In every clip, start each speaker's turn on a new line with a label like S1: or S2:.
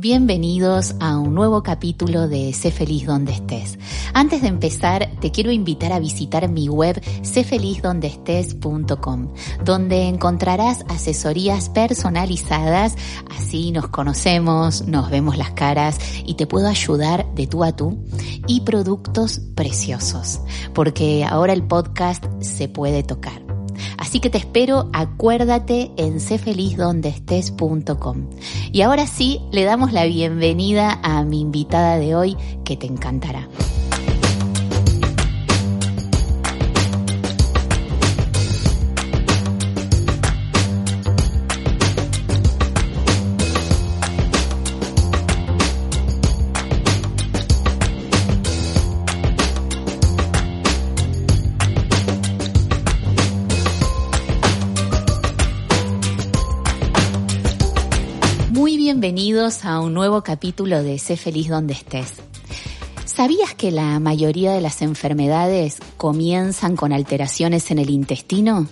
S1: Bienvenidos a un nuevo capítulo de Sé feliz donde estés. Antes de empezar, te quiero invitar a visitar mi web séfelizdondeestés.com, donde encontrarás asesorías personalizadas, así nos conocemos, nos vemos las caras y te puedo ayudar de tú a tú y productos preciosos, porque ahora el podcast se puede tocar. Así que te espero, acuérdate en cfelizdondeestés.com. Y ahora sí, le damos la bienvenida a mi invitada de hoy que te encantará. Bienvenidos a un nuevo capítulo de Sé feliz donde estés. ¿Sabías que la mayoría de las enfermedades comienzan con alteraciones en el intestino?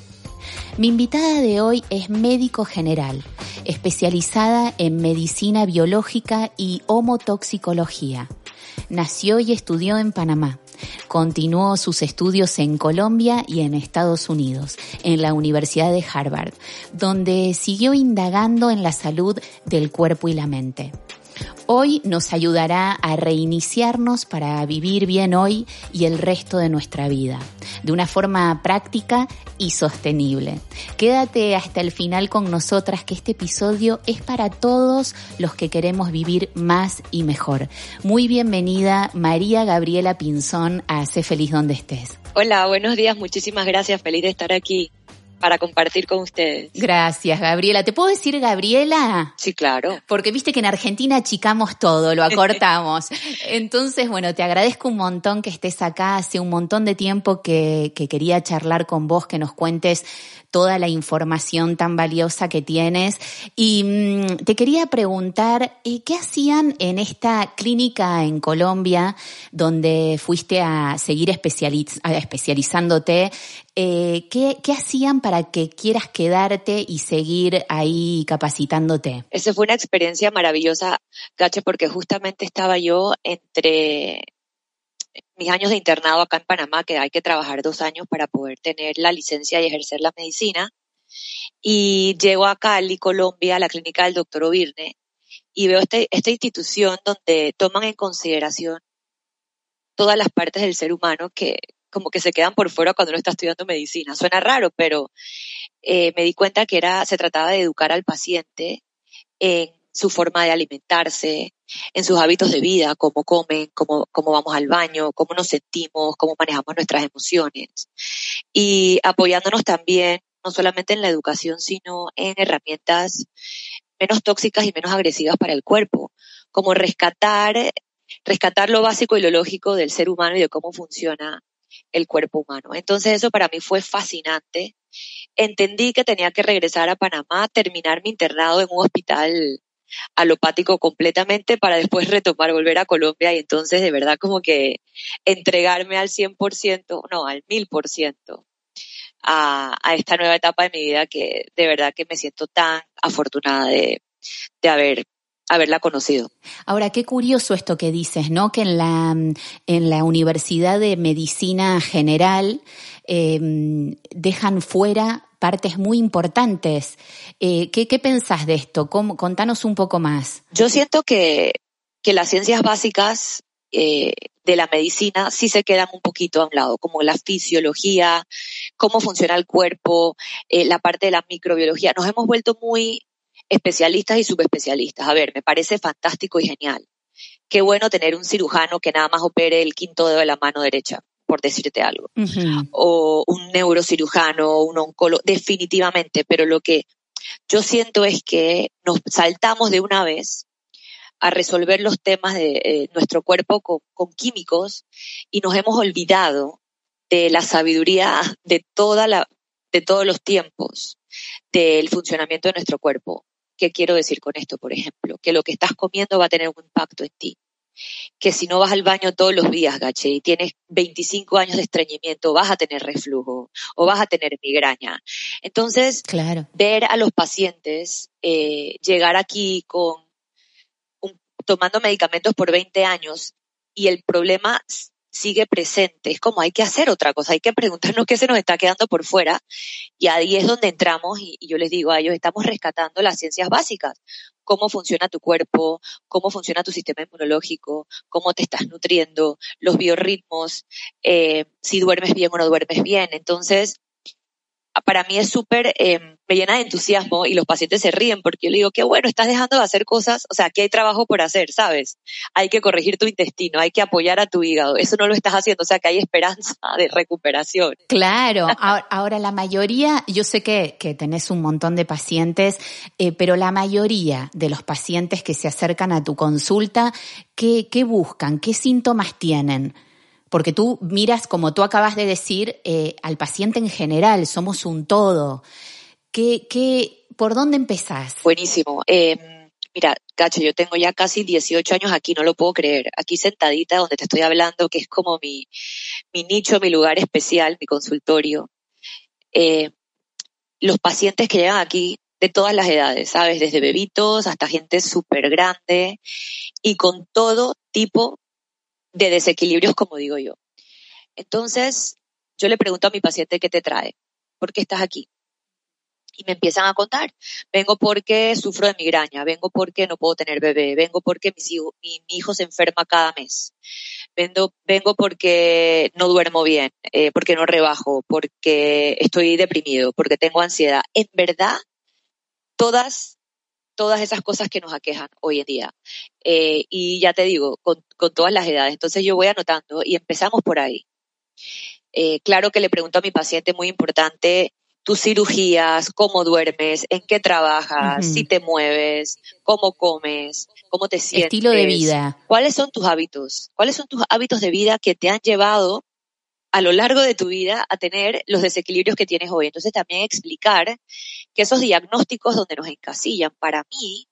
S1: Mi invitada de hoy es médico general, especializada en medicina biológica y homotoxicología. Nació y estudió en Panamá. Continuó sus estudios en Colombia y en Estados Unidos, en la Universidad de Harvard, donde siguió indagando en la salud del cuerpo y la mente. Hoy nos ayudará a reiniciarnos para vivir bien hoy y el resto de nuestra vida, de una forma práctica y sostenible. Quédate hasta el final con nosotras que este episodio es para todos los que queremos vivir más y mejor. Muy bienvenida María Gabriela Pinzón a Sé Feliz Donde Estés.
S2: Hola, buenos días, muchísimas gracias, feliz de estar aquí para compartir con ustedes.
S1: Gracias, Gabriela. ¿Te puedo decir Gabriela?
S2: Sí, claro.
S1: Porque viste que en Argentina achicamos todo, lo acortamos. Entonces, bueno, te agradezco un montón que estés acá. Hace un montón de tiempo que, que quería charlar con vos, que nos cuentes toda la información tan valiosa que tienes. Y mm, te quería preguntar, eh, ¿qué hacían en esta clínica en Colombia donde fuiste a seguir especializándote? Eh, ¿qué, ¿Qué hacían para que quieras quedarte y seguir ahí capacitándote?
S2: Esa fue una experiencia maravillosa, Gache, porque justamente estaba yo entre mis años de internado acá en Panamá, que hay que trabajar dos años para poder tener la licencia y ejercer la medicina. Y llego a Cali, Colombia, a la clínica del doctor Ovirne, y veo este, esta institución donde toman en consideración todas las partes del ser humano que como que se quedan por fuera cuando uno está estudiando medicina. Suena raro, pero eh, me di cuenta que era, se trataba de educar al paciente en su forma de alimentarse, en sus hábitos de vida, cómo comen, cómo, cómo vamos al baño, cómo nos sentimos, cómo manejamos nuestras emociones. Y apoyándonos también, no solamente en la educación, sino en herramientas menos tóxicas y menos agresivas para el cuerpo, como rescatar, rescatar lo básico y lo lógico del ser humano y de cómo funciona el cuerpo humano. Entonces eso para mí fue fascinante. Entendí que tenía que regresar a Panamá, terminar mi internado en un hospital alopático completamente para después retomar, volver a Colombia y entonces de verdad como que entregarme al 100%, no, al 1000% a, a esta nueva etapa de mi vida que de verdad que me siento tan afortunada de, de haber haberla conocido.
S1: Ahora, qué curioso esto que dices, ¿no? Que en la, en la Universidad de Medicina General eh, dejan fuera partes muy importantes. Eh, ¿qué, ¿qué, pensás de esto? ¿Cómo, contanos un poco más.
S2: Yo siento que, que las ciencias básicas eh, de la medicina sí se quedan un poquito a un lado, como la fisiología, cómo funciona el cuerpo, eh, la parte de la microbiología. Nos hemos vuelto muy especialistas y subespecialistas. A ver, me parece fantástico y genial. Qué bueno tener un cirujano que nada más opere el quinto dedo de la mano derecha por decirte algo, o un neurocirujano, un oncólogo, definitivamente, pero lo que yo siento es que nos saltamos de una vez a resolver los temas de eh, nuestro cuerpo con, con, químicos y nos hemos olvidado de la sabiduría de toda la de todos los tiempos del funcionamiento de nuestro cuerpo. ¿Qué quiero decir con esto, por ejemplo? Que lo que estás comiendo va a tener un impacto en ti que si no vas al baño todos los días, gache, y tienes 25 años de estreñimiento, vas a tener reflujo o vas a tener migraña. Entonces,
S1: claro.
S2: ver a los pacientes eh, llegar aquí con un tomando medicamentos por 20 años y el problema sigue presente. Es como hay que hacer otra cosa, hay que preguntarnos qué se nos está quedando por fuera. Y ahí es donde entramos y, yo les digo a ellos, estamos rescatando las ciencias básicas. Cómo funciona tu cuerpo, cómo funciona tu sistema inmunológico, cómo te estás nutriendo, los biorritmos, eh, si duermes bien o no duermes bien. Entonces, para mí es súper, em, me llena de entusiasmo y los pacientes se ríen porque yo le digo, qué bueno, estás dejando de hacer cosas, o sea, aquí hay trabajo por hacer, ¿sabes? Hay que corregir tu intestino, hay que apoyar a tu hígado, eso no lo estás haciendo, o sea, que hay esperanza de recuperación.
S1: Claro, ahora, la mayoría, yo sé que, que tenés un montón de pacientes, eh, pero la mayoría de los pacientes que se acercan a tu consulta, ¿qué, qué buscan? ¿Qué síntomas tienen? Porque tú miras, como tú acabas de decir, eh, al paciente en general, somos un todo. ¿Qué, ¿Por dónde empezás?
S2: Buenísimo. Eh, mira, Cacho, yo tengo ya casi 18 años aquí, no lo puedo creer. Aquí sentadita donde te estoy hablando, que es como mi, mi nicho, mi lugar especial, mi consultorio. Eh, los pacientes que llegan aquí de todas las edades, ¿sabes? Desde bebitos hasta gente súper grande y con todo tipo de desequilibrios, como digo yo. Entonces, yo le pregunto a mi paciente qué te trae, ¿por qué estás aquí? Y me empiezan a contar, vengo porque sufro de migraña, vengo porque no puedo tener bebé, vengo porque mi, hijo se enferma cada mes, vengo, vengo porque no duermo bien, eh, porque no rebajo, porque estoy deprimido, porque tengo ansiedad. En verdad, todas todas esas cosas que nos aquejan hoy en día. Eh, y ya te digo, con, todas las edades. Entonces yo voy anotando y empezamos por ahí. Eh, claro que le pregunto a mi paciente, muy importante, tus cirugías, cómo duermes, en qué trabajas, si te mueves, cómo comes, cómo te sientes.
S1: Estilo de vida.
S2: ¿Cuáles son tus hábitos? ¿Cuáles son tus hábitos de vida que te han llevado a lo largo de tu vida a tener los desequilibrios que tienes hoy. Entonces también explicar que esos diagnósticos donde nos encasillan, para mí,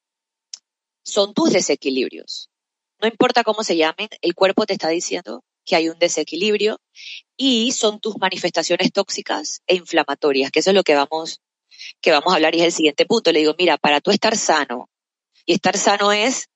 S2: son tus desequilibrios. No importa cómo se llamen, el cuerpo te está diciendo que hay un desequilibrio y son tus manifestaciones tóxicas e inflamatorias, que eso es lo que vamos, que vamos a hablar y es el siguiente punto. Le digo, mira, para tú estar sano, y estar sano es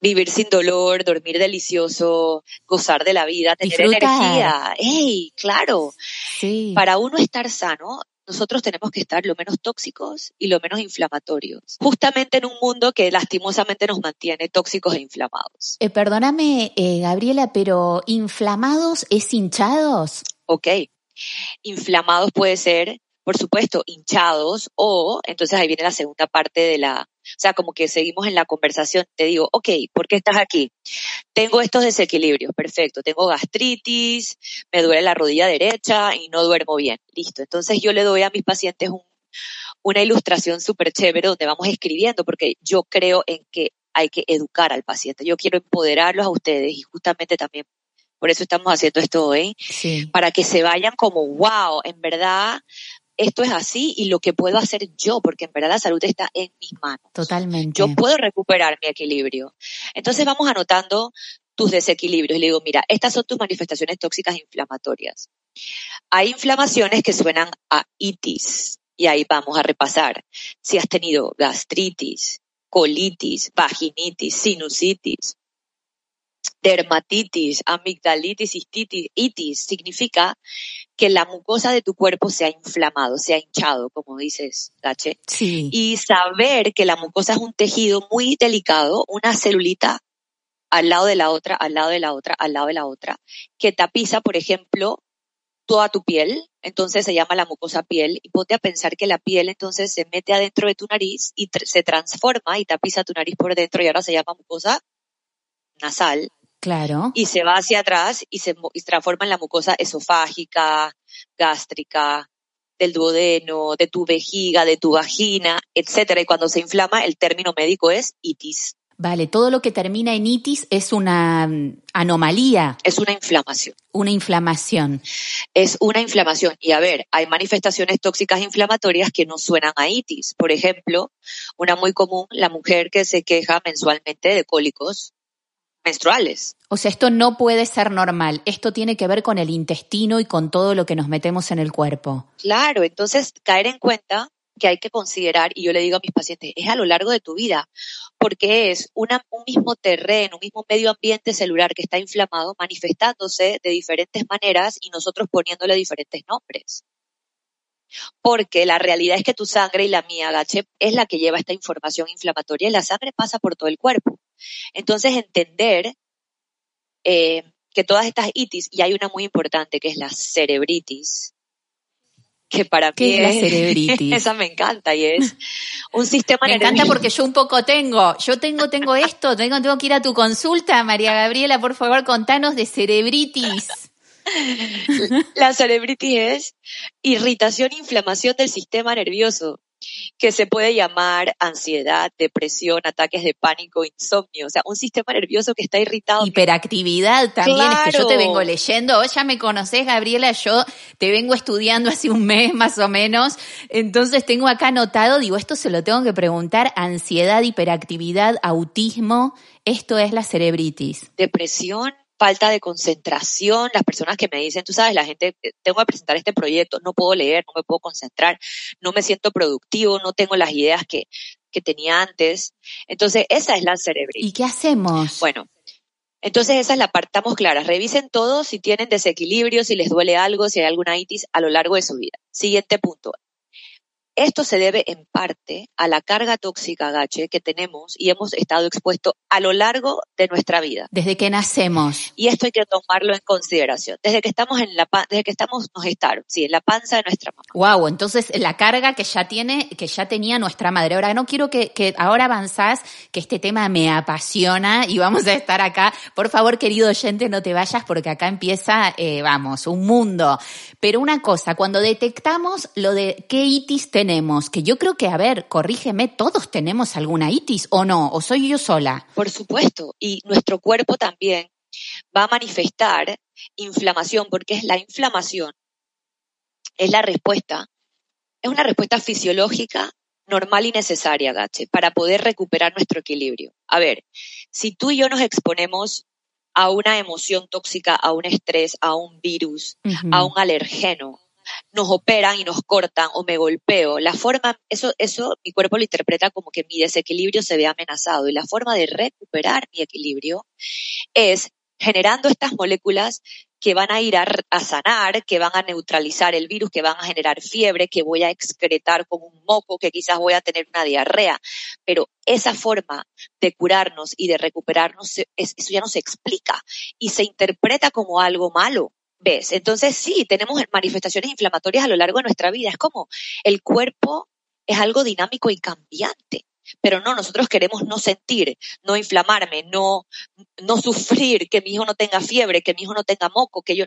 S2: vivir sin dolor, dormir delicioso, gozar de la vida, tener energía. ¡Ey! Claro. Sí. Para uno estar sano, nosotros tenemos que estar lo menos tóxicos y lo menos inflamatorios. Justamente en un mundo que lastimosamente nos mantiene tóxicos e inflamados.
S1: Eh, perdóname, eh, Gabriela, pero ¿inflamados es hinchados?
S2: Ok. Inflamados puede ser por supuesto, hinchados o, entonces ahí viene la segunda parte de la, o sea, como que seguimos en la conversación, te digo, ok, ¿por qué estás aquí? Tengo estos desequilibrios, perfecto, tengo gastritis, me duele la rodilla derecha y no duermo bien, listo. Entonces yo le doy a mis pacientes una ilustración súper chévere donde vamos escribiendo, porque yo creo en que hay que educar al paciente, yo quiero empoderarlos a ustedes y justamente también por eso estamos haciendo esto hoy, para que se vayan como, wow, en verdad esto es así y lo que puedo hacer yo, porque en verdad la salud está en mis manos.
S1: Totalmente.
S2: Yo puedo recuperar mi equilibrio. Entonces vamos anotando tus desequilibrios y le digo, mira, estas son tus manifestaciones tóxicas inflamatorias. Hay inflamaciones que suenan a itis y ahí vamos a repasar. Si has tenido gastritis, colitis, vaginitis, sinusitis, dermatitis, amigdalitis, itis, significa que la mucosa de tu cuerpo se ha inflamado, se ha hinchado, como dices, Gache.
S1: Sí.
S2: Y saber que la mucosa es un tejido muy delicado, una celulita al lado de la otra, al lado de la otra, al lado de la otra, que tapiza, por ejemplo, toda tu piel, entonces se llama la mucosa piel, y ponte a pensar que la piel entonces se mete adentro de tu nariz y se transforma y tapiza tu nariz por dentro y ahora se llama mucosa nasal.
S1: Claro.
S2: Y se va hacia atrás y se, transforma en la mucosa esofágica, gástrica, del duodeno, de tu vejiga, de tu vagina, etcétera. Y cuando se inflama, el término médico es itis.
S1: Vale, todo lo que termina en itis es una mm, anomalía.
S2: Es una inflamación.
S1: Una inflamación.
S2: Es una inflamación. Y a ver, hay manifestaciones tóxicas inflamatorias que no suenan a itis. Por ejemplo, una muy común, la mujer que se queja mensualmente de cólicos menstruales.
S1: O sea, esto no puede ser normal. Esto tiene que ver con el intestino y con todo lo que nos metemos en el cuerpo.
S2: Claro, entonces caer en cuenta que hay que considerar, y yo le digo a mis pacientes, es a lo largo de tu vida, porque es una, un mismo terreno, un mismo medio ambiente celular que está inflamado, manifestándose de diferentes maneras y nosotros poniéndole diferentes nombres. Porque la realidad es que tu sangre y la mía, Gache, es la que lleva esta información inflamatoria y la sangre pasa por todo el cuerpo. Entonces, entender eh, que todas estas itis, y hay una muy importante que es la cerebritis, que para
S1: ¿Qué
S2: mí
S1: es la cerebritis?
S2: esa me encanta y es un sistema
S1: Me encanta porque yo un poco tengo, yo tengo, tengo esto, tengo, tengo que ir a tu consulta, María Gabriela, por favor, contanos de cerebritis.
S2: La cerebritis es irritación, inflamación del sistema nervioso que se puede llamar ansiedad, depresión, ataques de pánico, insomnio, o sea, un sistema nervioso que está irritado.
S1: Hiperactividad también, es que yo te vengo leyendo, ya me conoces, Gabriela, yo te vengo estudiando hace un mes más o menos, entonces tengo acá anotado, digo, esto se lo tengo que preguntar, ansiedad, hiperactividad, autismo, esto es la cerebritis.
S2: Depresión, falta de concentración, las personas que me dicen, tú sabes, la gente, eh, tengo que presentar este proyecto, no puedo leer, no me puedo concentrar, no me siento productivo, no tengo las ideas que, que tenía antes. Entonces, esa es la cerebritis.
S1: ¿Y qué hacemos?
S2: Bueno, entonces esa es la parte, estamos claras. Revisen todo si tienen desequilibrio, si les duele algo, si hay alguna itis a lo largo de su vida. Siguiente punto. Esto se debe en parte a la carga tóxica, Gache, que tenemos y hemos estado expuestos a lo largo de nuestra vida.
S1: Desde que nacemos.
S2: Y esto hay que tomarlo en consideración. Desde que estamos en la desde que estamos nos gestaron, sí, en la panza de nuestra mamá.
S1: Wow, entonces la carga que ya tiene, que ya tenía nuestra madre. Ahora no quiero que, que ahora avanzás, que este tema me apasiona y vamos a estar acá. Por favor, querido oyente, no te vayas porque acá empieza, eh, vamos, un mundo. Pero una cosa, cuando detectamos lo de qué itis tenemos, que yo creo que, a ver, corrígeme, todos tenemos alguna itis o no, o soy yo sola.
S2: Por supuesto, y nuestro cuerpo también va a manifestar inflamación, porque es la inflamación, es la respuesta, es una respuesta fisiológica normal y necesaria, Gache, para poder recuperar nuestro equilibrio. A ver, si tú y yo nos exponemos a una emoción tóxica, a un estrés, a un virus, uh -huh. a un alergeno, nos operan y nos cortan o me golpeo. La forma, eso, eso mi cuerpo lo interpreta como que mi desequilibrio se ve amenazado y la forma de recuperar mi equilibrio es generando estas moléculas que van a ir a, sanar, que van a neutralizar el virus, que van a generar fiebre, que voy a excretar con un moco, que quizás voy a tener una diarrea. Pero esa forma de curarnos y de recuperarnos, eso ya no se explica y se interpreta como algo malo. ¿Ves? Entonces sí, tenemos manifestaciones inflamatorias a lo largo de nuestra vida. Es como el cuerpo es algo dinámico y cambiante. Pero no, nosotros queremos no sentir, no inflamarme, no, no sufrir, que mi hijo no tenga fiebre, que mi hijo no tenga moco, que yo,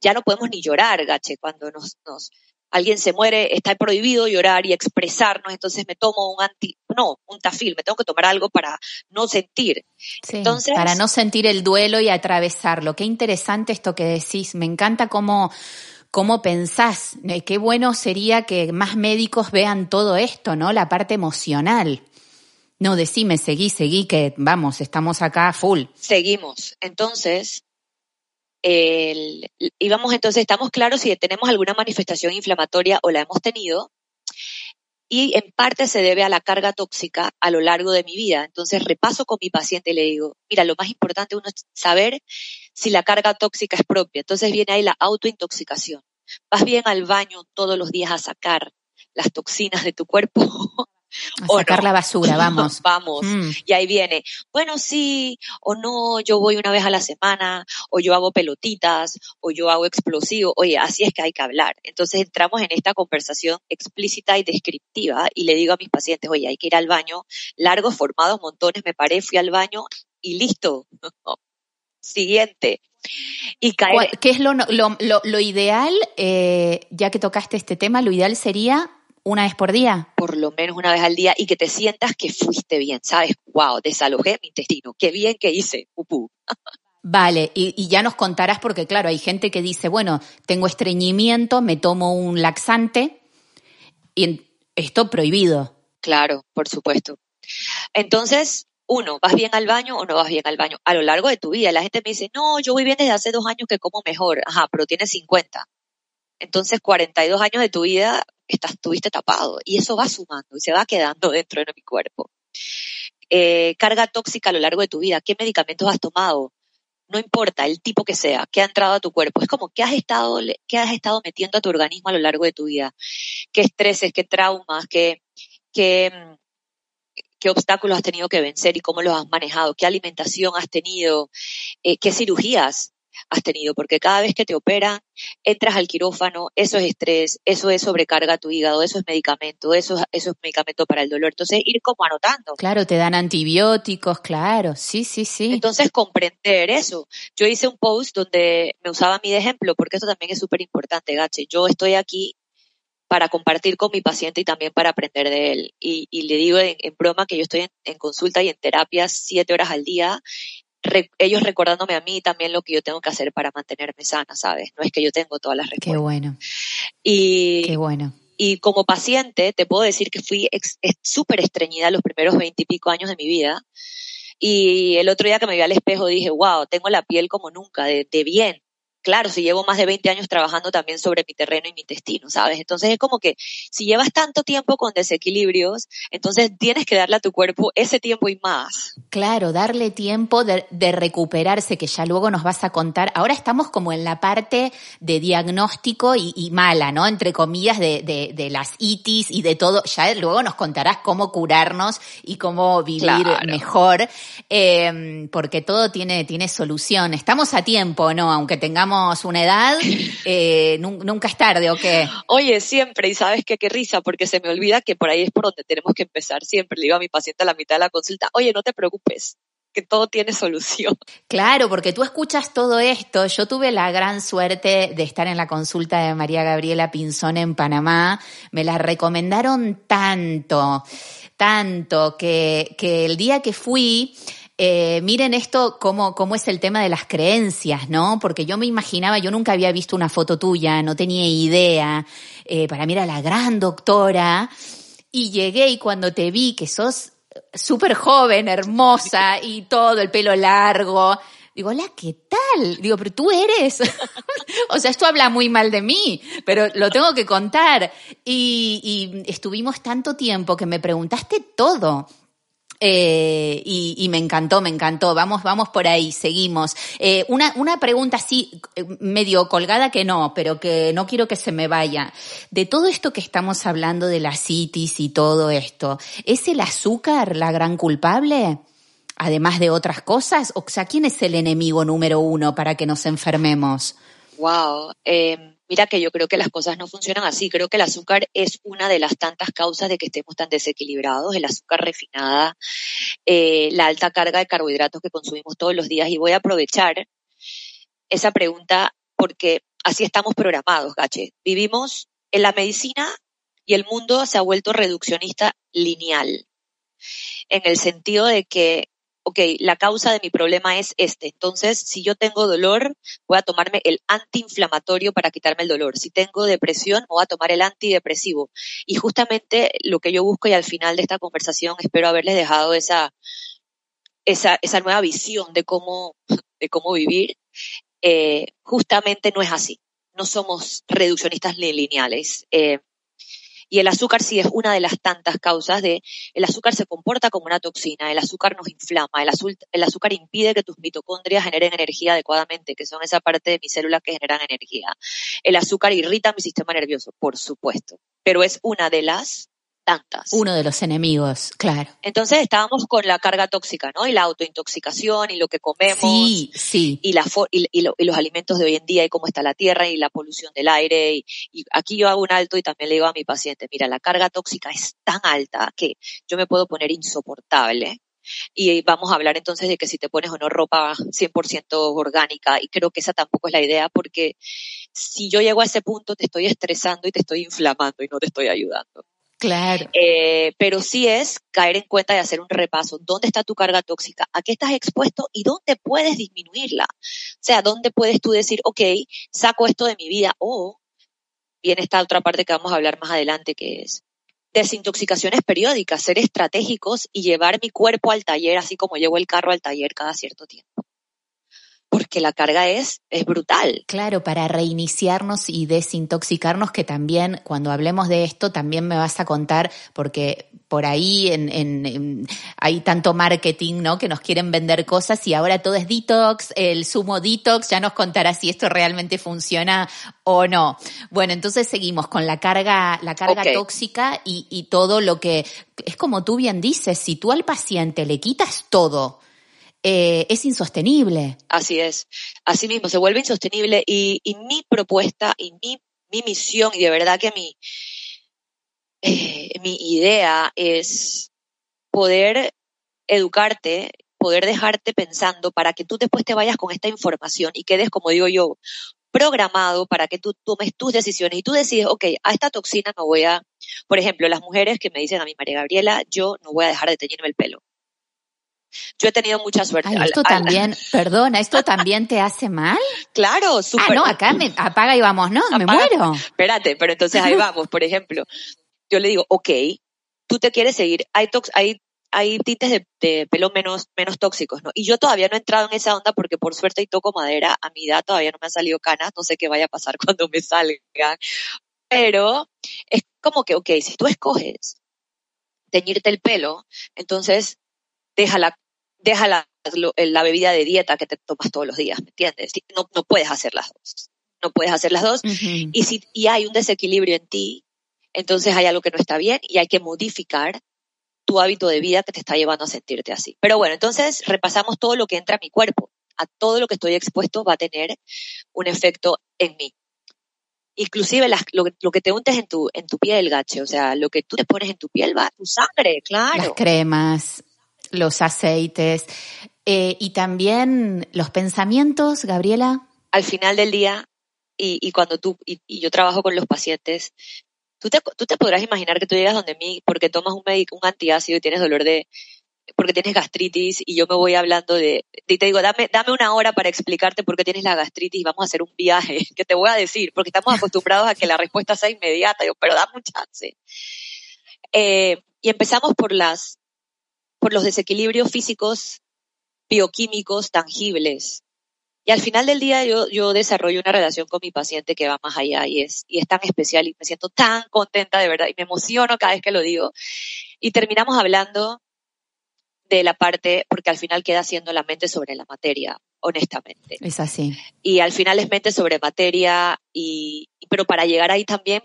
S2: ya no podemos ni llorar, gache, cuando nos, nos, alguien se muere, está prohibido llorar y expresarnos, entonces me tomo un anti, no, un tafil, me tengo que tomar algo para no sentir.
S1: Sí, entonces, para no sentir el duelo y atravesarlo. Qué interesante esto que decís, me encanta cómo, cómo pensás, qué bueno sería que más médicos vean todo esto, ¿no? La parte emocional. No, decime, seguí, seguí, que vamos, estamos acá full.
S2: Seguimos. Entonces, y vamos entonces, estamos claros si tenemos alguna manifestación inflamatoria o la hemos tenido, y en parte se debe a la carga tóxica a lo largo de mi vida. Entonces repaso con mi paciente y le digo, mira, lo más importante uno es saber si la carga tóxica es propia. Entonces viene ahí la autointoxicación. Vas bien al baño todos los días a sacar las toxinas de tu cuerpo
S1: A sacar no. la basura, vamos.
S2: vamos. Mm. Y ahí viene, bueno, sí, o no, yo voy una vez a la semana, o yo hago pelotitas, o yo hago explosivo. Oye, así es que hay que hablar. Entonces entramos en esta conversación explícita y descriptiva y le digo a mis pacientes, oye, hay que ir al baño, largos, formados, montones, me paré, fui al baño y listo. Siguiente. Y caer.
S1: ¿Qué es lo, lo, lo, lo ideal, eh, ya que tocaste este tema, lo ideal sería una vez por día?
S2: Por lo menos una vez al día y que te sientas que fuiste bien, ¿sabes? Wow, desalojé mi intestino, qué bien que hice, pupú.
S1: Vale, y, y, ya nos contarás porque claro, hay gente que dice, bueno, tengo estreñimiento, me tomo un laxante y esto prohibido.
S2: Claro, por supuesto. Entonces, uno, ¿vas bien al baño o no vas bien al baño? A lo largo de tu vida, la gente me dice, no, yo voy bien desde hace dos años que como mejor. Ajá, pero tienes 50. Entonces, 42 años de tu vida estuviste tapado y eso va sumando y se va quedando dentro de mi cuerpo. Eh, carga tóxica a lo largo de tu vida, qué medicamentos has tomado, no importa el tipo que sea, que ha entrado a tu cuerpo, es como que has estado, qué has estado metiendo a tu organismo a lo largo de tu vida, qué estreses, qué traumas, qué, qué, mm, qué obstáculos has tenido que vencer y cómo los has manejado, qué alimentación has tenido, eh, qué cirugías has tenido, porque cada vez que te operan, entras al quirófano, eso es estrés, eso es sobrecarga a tu hígado, eso es medicamento, eso es, eso es medicamento para el dolor. Entonces, ir como anotando.
S1: Claro, te dan antibióticos, claro, sí, sí, sí.
S2: Entonces, comprender eso. Yo hice un post donde me usaba a mí de ejemplo, porque eso también es súper importante, Gache. Yo estoy aquí para compartir con mi paciente y también para aprender de él. Y, le digo en, broma que yo estoy en, en, consulta y en terapia siete horas al día ellos recordándome a mí también lo que yo tengo que hacer para mantenerme sana, ¿sabes? No es que yo tengo todas las respuestas.
S1: Qué bueno.
S2: Y,
S1: Qué bueno.
S2: Y como paciente, te puedo decir que fui súper estreñida los primeros veintipico años de mi vida. Y el otro día que me vi al espejo dije, wow, tengo la piel como nunca, de, de bien claro, si llevo más de 20 años trabajando también sobre mi terreno y mi intestino, ¿sabes? Entonces es como que si llevas tanto tiempo con desequilibrios, entonces tienes que darle a tu cuerpo ese tiempo y más.
S1: Claro, darle tiempo de, recuperarse, que ya luego nos vas a contar. Ahora estamos como en la parte de diagnóstico y, mala, ¿no? Entre comillas, de, las itis y de todo. Ya luego nos contarás cómo curarnos y cómo vivir mejor, eh, porque todo tiene, tiene solución. Estamos a tiempo, ¿no? Aunque tengamos una edad, eh, nunca es tarde, ¿o qué?
S2: Oye, siempre, y sabes qué, qué risa, porque se me olvida que por ahí es por donde tenemos que empezar siempre. Le digo a mi paciente a la mitad de la consulta, oye, no te preocupes, que todo tiene solución.
S1: Claro, porque tú escuchas todo esto. Yo tuve la gran suerte de estar en la consulta de María Gabriela Pinzón en Panamá. Me la recomendaron tanto, tanto, que, que el día que fui, eh, miren esto, cómo, cómo es el tema de las creencias, ¿no? Porque yo me imaginaba, yo nunca había visto una foto tuya, no tenía idea. Eh, para mí era la gran doctora. Y llegué y cuando te vi que sos súper joven, hermosa y todo, el pelo largo, Digo, hola, ¿qué tal? Digo, pero tú eres. o sea, esto habla muy mal de mí, pero lo tengo que contar. Y, y, estuvimos tanto tiempo que me preguntaste todo. Eh, y, me encantó, me encantó. Vamos, vamos por ahí, seguimos. Eh, una, una pregunta así, eh, medio colgada que no, pero que no quiero que se me vaya. De todo esto que estamos hablando de la citis y todo esto, ¿es el azúcar la gran culpable? Además de otras cosas, o sea, ¿quién es el enemigo número uno para que nos enfermemos?
S2: Wow. Eh Mira que yo creo que las cosas no funcionan así. Creo que el azúcar es una de las tantas causas de que estemos tan desequilibrados. El azúcar refinada, eh, la alta carga de carbohidratos que consumimos todos los días. Y voy a aprovechar esa pregunta porque así estamos programados, Gache. Vivimos en la medicina y el mundo se ha vuelto reduccionista lineal. En el sentido de que ok, la causa de mi problema es este. Entonces, si yo tengo dolor, voy a tomarme el antiinflamatorio para quitarme el dolor. Si tengo depresión, voy a tomar el antidepresivo. Y justamente lo que yo busco y al final de esta conversación espero haberles dejado esa, esa, esa nueva visión de cómo, de cómo vivir, eh, justamente no es así. No somos reduccionistas lineales. Eh, y el azúcar sí es una de las tantas causas de, el azúcar se comporta como una toxina, el azúcar nos inflama, el, el azúcar impide que tus mitocondrias generen energía adecuadamente, que son esa parte de mis células que generan energía. El azúcar irrita mi sistema nervioso, por supuesto, pero es una de las tantas.
S1: Uno de los enemigos, claro.
S2: Entonces estábamos con la carga tóxica, ¿no? Y la autointoxicación y lo que comemos.
S1: Sí, sí.
S2: Y, la y, y, los alimentos de hoy en día y cómo está la tierra y la polución del aire. Y, y, aquí yo hago un alto y también le digo a mi paciente, mira, la carga tóxica es tan alta que yo me puedo poner insoportable. Y vamos a hablar entonces de que si te pones o no ropa 100% orgánica, y creo que esa tampoco es la idea, porque si yo llego a ese punto te estoy estresando y te estoy inflamando y no te estoy ayudando.
S1: Claro.
S2: Eh, pero sí es caer en cuenta y hacer un repaso. ¿Dónde está tu carga tóxica? ¿A qué estás expuesto? ¿Y dónde puedes disminuirla? O sea, ¿dónde puedes tú decir, ok, saco esto de mi vida? O viene esta otra parte que vamos a hablar más adelante, que es desintoxicaciones periódicas, ser estratégicos y llevar mi cuerpo al taller, así como llevo el carro al taller cada cierto tiempo. Porque la carga es, es brutal.
S1: Claro, para reiniciarnos y desintoxicarnos, que también cuando hablemos de esto, también me vas a contar, porque por ahí en, en, hay tanto marketing, ¿no? Que nos quieren vender cosas y ahora todo es detox, el sumo detox, ya nos contará si esto realmente funciona o no. Bueno, entonces seguimos con la carga, la carga tóxica y, y todo lo que, es como tú bien dices, si tú al paciente le quitas todo, eh, es insostenible.
S2: Así es, así mismo, se vuelve insostenible y, mi propuesta y mi, misión, y de verdad que mi, eh, mi idea es poder educarte, poder dejarte pensando para que tú después te vayas con esta información y quedes, como digo yo, programado para que tú tomes tus decisiones y tú decides, ok, a esta toxina no voy a, por ejemplo, las mujeres que me dicen a mi María Gabriela, yo no voy a dejar de teñirme el pelo. Yo he tenido mucha suerte.
S1: esto también, perdona, ¿esto también te hace mal?
S2: Claro, súper.
S1: Ah, no, acá me apaga y vamos, no, me muero.
S2: Espérate, pero entonces ahí vamos, por ejemplo. Yo le digo, ok, tú te quieres seguir, hay, hay, hay tintes de, pelo menos, menos tóxicos, ¿no? Y yo todavía no he entrado en esa onda porque por suerte y toco madera, a mi edad todavía no me han salido canas, no sé qué vaya a pasar cuando me salgan. Pero es como que, ok, si tú escoges teñirte el pelo, entonces déjala deja la, la, bebida de dieta que te tomas todos los días, ¿me entiendes? No, no puedes hacer las dos. No puedes hacer las dos. y, si, y hay un desequilibrio en ti, entonces hay algo que no está bien y hay que modificar tu hábito de vida que te está llevando a sentirte así. Pero bueno, entonces repasamos todo lo que entra a mi cuerpo. A todo lo que estoy expuesto va a tener un efecto en mí. Inclusive lo, lo, que te untes en tu, en tu piel, gache, o sea, lo que tú te pones en tu piel va a tu sangre, claro.
S1: Las cremas, los aceites eh, y también los pensamientos, Gabriela.
S2: Al final del día, y, cuando tú, y, yo trabajo con los pacientes, tú te, tú te podrás imaginar que tú llegas donde mí porque tomas un, un antiácido y tienes dolor de, porque tienes gastritis y yo me voy hablando de, y te digo, dame, dame una hora para explicarte por qué tienes la gastritis y vamos a hacer un viaje, que te voy a decir, porque estamos acostumbrados a que la respuesta sea inmediata, yo, pero dame un chance. Eh, y empezamos por las, por los desequilibrios físicos, bioquímicos, tangibles. Y al final del día yo, yo desarrollo una relación con mi paciente que va más allá y es, y es tan especial y me siento tan contenta de verdad y me emociono cada vez que lo digo. Y terminamos hablando de la parte, porque al final queda siendo la mente sobre la materia, honestamente.
S1: Es así.
S2: Y al final es mente sobre materia, y, pero para llegar ahí también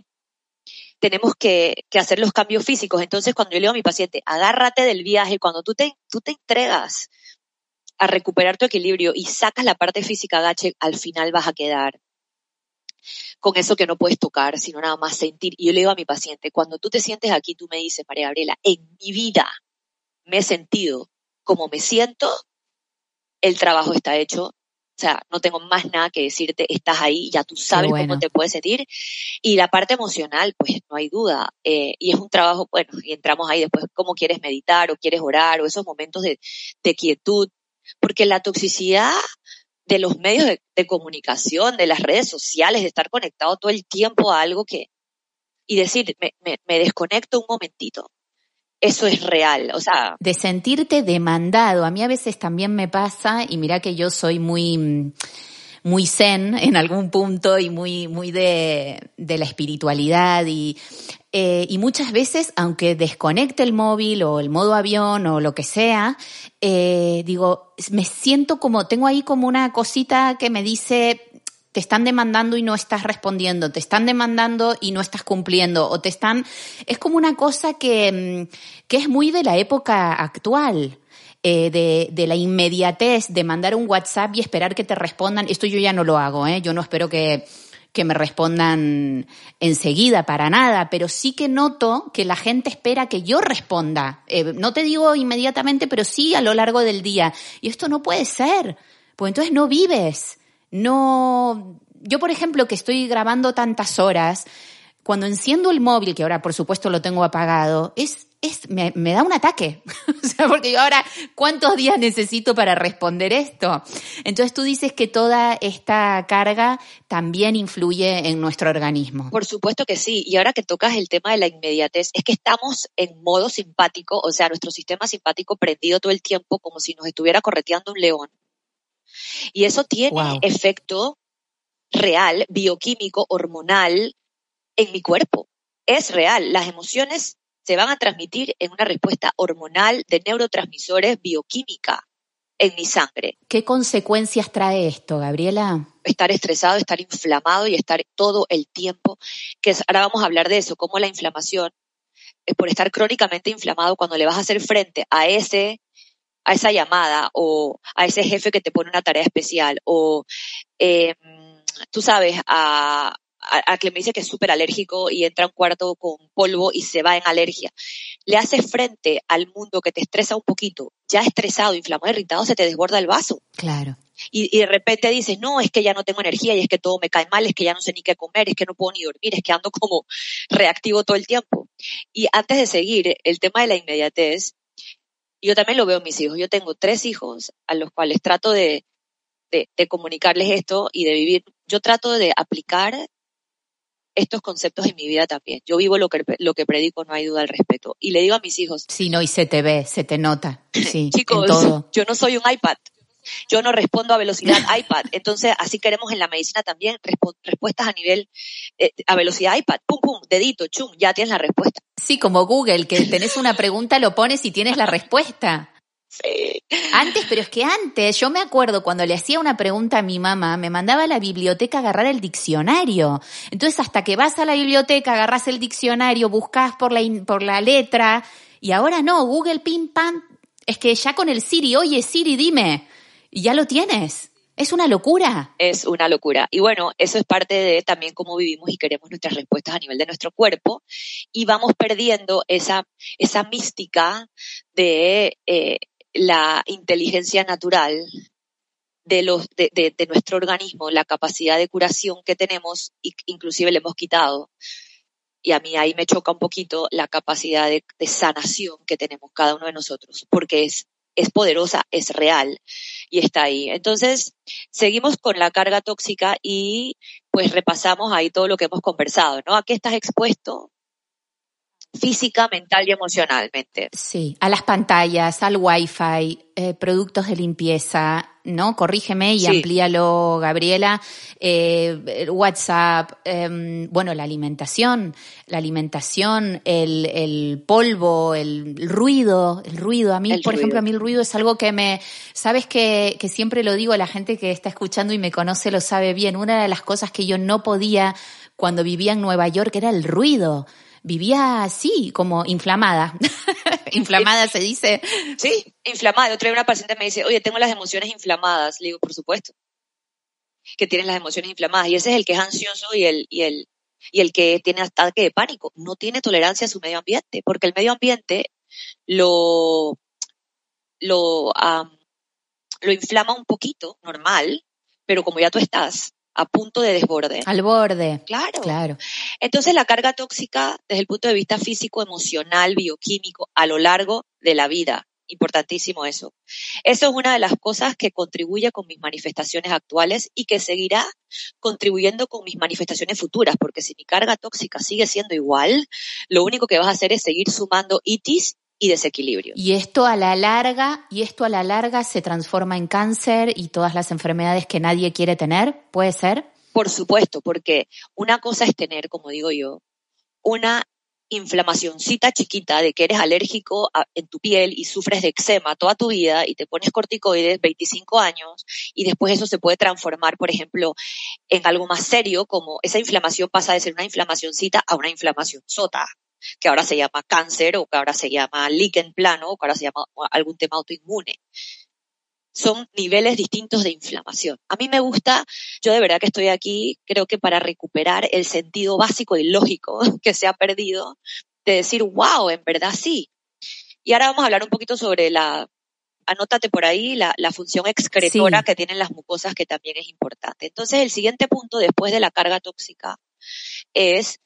S2: tenemos que, hacer los cambios físicos. Entonces, cuando yo le digo a mi paciente, agárrate del viaje, cuando tú te, entregas a recuperar tu equilibrio y sacas la parte física, gache, al final vas a quedar con eso que no puedes tocar, sino nada más sentir. Y yo le digo a mi paciente, cuando tú te sientes aquí, tú me dices, María Gabriela, en mi vida me he sentido como me siento, el trabajo está hecho, o sea, no tengo más nada que decirte, estás ahí, ya tú sabes cómo te puedes sentir. Y la parte emocional, pues no hay duda. Eh, y es un trabajo, bueno, y entramos ahí después, cómo quieres meditar o quieres orar o esos momentos de, quietud. Porque la toxicidad de los medios de, comunicación, de las redes sociales, de estar conectado todo el tiempo a algo que, y decir, me desconecto un momentito, eso es real, o sea.
S1: De sentirte demandado. A mí a veces también me pasa, y mira que yo soy muy, muy zen en algún punto y muy, muy de, de la espiritualidad y, eh, y muchas veces, aunque desconecte el móvil o el modo avión o lo que sea, eh, digo, me siento como, tengo ahí como una cosita que me dice, te están demandando y no estás respondiendo, te están demandando y no estás cumpliendo, o te están... Es como una cosa que, mm, que es muy de la época actual. Eh, de, de, la inmediatez de mandar un WhatsApp y esperar que te respondan. Esto yo ya no lo hago, ¿eh? Yo no espero que, que me respondan enseguida para nada, pero sí que noto que la gente espera que yo responda. Eh, no te digo inmediatamente, pero sí a lo largo del día. Y esto no puede ser, pues entonces no vives no, yo por ejemplo que estoy grabando tantas horas, cuando enciendo el móvil, que ahora por supuesto lo tengo apagado, es, es, me, me da un ataque. o sea, porque yo ahora, ¿cuántos días necesito para responder esto? Entonces tú dices que toda esta carga también influye en nuestro organismo.
S2: Por supuesto que sí. Y ahora que tocas el tema de la inmediatez, es que estamos en modo simpático, o sea, nuestro sistema simpático prendido todo el tiempo como si nos estuviera correteando un león Y eso tiene efecto real, bioquímico, hormonal en mi cuerpo. Es real. Las emociones se van a transmitir en una respuesta hormonal de neurotransmisores bioquímica en mi sangre.
S1: ¿Qué consecuencias trae esto, Gabriela?
S2: Estar estresado, estar inflamado y estar todo el tiempo, que ahora vamos a hablar de eso, cómo la inflamación, es por estar crónicamente inflamado, cuando le vas a hacer frente a ese a esa llamada o a ese jefe que te pone una tarea especial o em, tú sabes, a, a, que me dice que es súper alérgico y entra a un cuarto con polvo y se va en alergia. Le haces frente al mundo que te estresa un poquito, ya estresado, inflamado, irritado, se te desborda el vaso.
S1: Claro.
S2: Y, y, de repente dices, no, es que ya no tengo energía y es que todo me cae mal, es que ya no sé ni qué comer, es que no puedo ni dormir, es que ando como reactivo todo el tiempo. Y antes de seguir, el tema de la inmediatez, yo también lo veo en mis hijos. Yo tengo tres hijos a los cuales trato de, de, de comunicarles esto y de vivir. Yo trato de aplicar estos conceptos en mi vida también. Yo vivo lo que, lo que predico, no hay duda al respeto. Y le digo a mis hijos.
S1: Sí, no, y se te ve, se te nota. Sí,
S2: Chicos, yo no soy un iPad. Yo no respondo a velocidad iPad. Entonces, así queremos en la medicina también respuestas a nivel, eh, a velocidad iPad. Pum, pum, dedito, chum, ya tienes la respuesta.
S1: Sí, como Google, que tenés una pregunta, lo pones y tienes la respuesta.
S2: Sí.
S1: Antes, pero es que antes, yo me acuerdo cuando le hacía una pregunta a mi mamá, me mandaba a la biblioteca a agarrar el diccionario. Entonces, hasta que vas a la biblioteca, agarras el diccionario, buscas por la, por la letra, y ahora no, Google, pim, pam, es que ya con el Siri, oye Siri, dime, y ya lo tienes. Es una locura.
S2: Es una locura. Y bueno, eso es parte de también cómo vivimos y queremos nuestras respuestas a nivel de nuestro cuerpo. Y vamos perdiendo esa, esa mística de eh, la inteligencia natural de, los, de, nuestro organismo, la capacidad de curación que tenemos, inclusive le hemos quitado. Y a mí ahí me choca un poquito la capacidad de, sanación que tenemos cada uno de nosotros, porque es, es poderosa, es real y está ahí. Entonces, seguimos con la carga tóxica y pues repasamos ahí todo lo que hemos conversado, ¿no? ¿A qué estás expuesto? Física, mental y emocionalmente.
S1: Sí, a las pantallas, al wifi, eh, productos de limpieza, ¿no? Corrígeme y amplíalo, Gabriela. Eh, WhatsApp, em, bueno, la alimentación, la alimentación, el, el polvo, el, ruido, el ruido. A mí, por ejemplo, a mí el ruido es algo que me, sabes que, que siempre lo digo, la gente que está escuchando y me conoce lo sabe bien. Una de las cosas que yo no podía cuando vivía en Nueva York era el ruido vivía así, como inflamada. inflamada se dice.
S2: Sí, inflamada. Otra vez una paciente me dice, oye, tengo las emociones inflamadas. Le digo, por supuesto, que tienes las emociones inflamadas. Y ese es el que es ansioso y el, y el, y el que tiene ataque de pánico. No tiene tolerancia a su medio ambiente, porque el medio ambiente lo, lo, lo inflama un poquito, normal, pero como ya tú estás a punto de desborde.
S1: Al borde.
S2: Claro.
S1: Claro.
S2: Entonces la carga tóxica desde el punto de vista físico, emocional, bioquímico, a lo largo de la vida. Importantísimo eso. Eso es una de las cosas que contribuye con mis manifestaciones actuales y que seguirá contribuyendo con mis manifestaciones futuras, porque si mi carga tóxica sigue siendo igual, lo único que vas a hacer es seguir sumando itis y desequilibrio.
S1: Y esto a la larga, y esto a la larga se transforma en cáncer y todas las enfermedades que nadie quiere tener, ¿puede ser?
S2: Por supuesto, porque una cosa es tener, como digo yo, una inflamacioncita chiquita de que eres alérgico en tu piel y sufres de eczema toda tu vida y te pones corticoides 25 años y después eso se puede transformar, por ejemplo, en algo más serio como esa inflamación pasa de ser una inflamacioncita a una inflamación sota que ahora se llama cáncer o que ahora se llama líquen plano o que ahora se llama algún tema autoinmune. Son niveles distintos de inflamación. A mí me gusta, yo de verdad que estoy aquí, creo que para recuperar el sentido básico y lógico que se ha perdido, de decir, wow, en verdad sí. Y ahora vamos a hablar un poquito sobre la, anótate por ahí, la, función excretora que tienen las mucosas, que también es importante. Entonces, el siguiente punto después de la carga tóxica es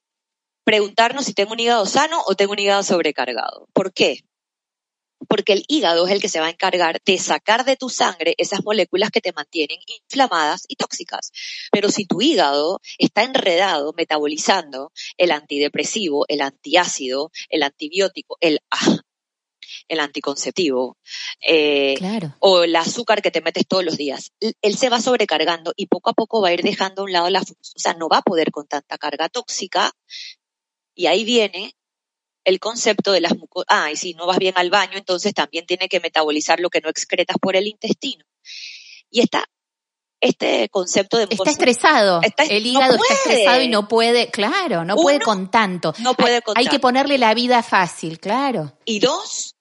S2: preguntarnos si tengo un hígado sano o tengo un hígado sobrecargado. ¿Por qué? Porque el hígado es el que se va a encargar de sacar de tu sangre esas moléculas que te mantienen inflamadas y tóxicas. Pero si tu hígado está enredado metabolizando el antidepresivo, el antiácido, el antibiótico, el el anticonceptivo, eh, o el azúcar que te metes todos los días. Él se va sobrecargando y poco a poco va a ir dejando a un lado la función, o sea, no va a poder con tanta carga tóxica. Y ahí viene el concepto de las mucosas. Ah, y si no vas bien al baño, entonces también tiene que metabolizar lo que no excretas por el intestino. Y está este concepto de
S1: está estresado. El hígado está estresado y no puede claro no puede con tanto.
S2: no puede con
S1: hay, hay que ponerle la vida fácil claro.
S2: Y dos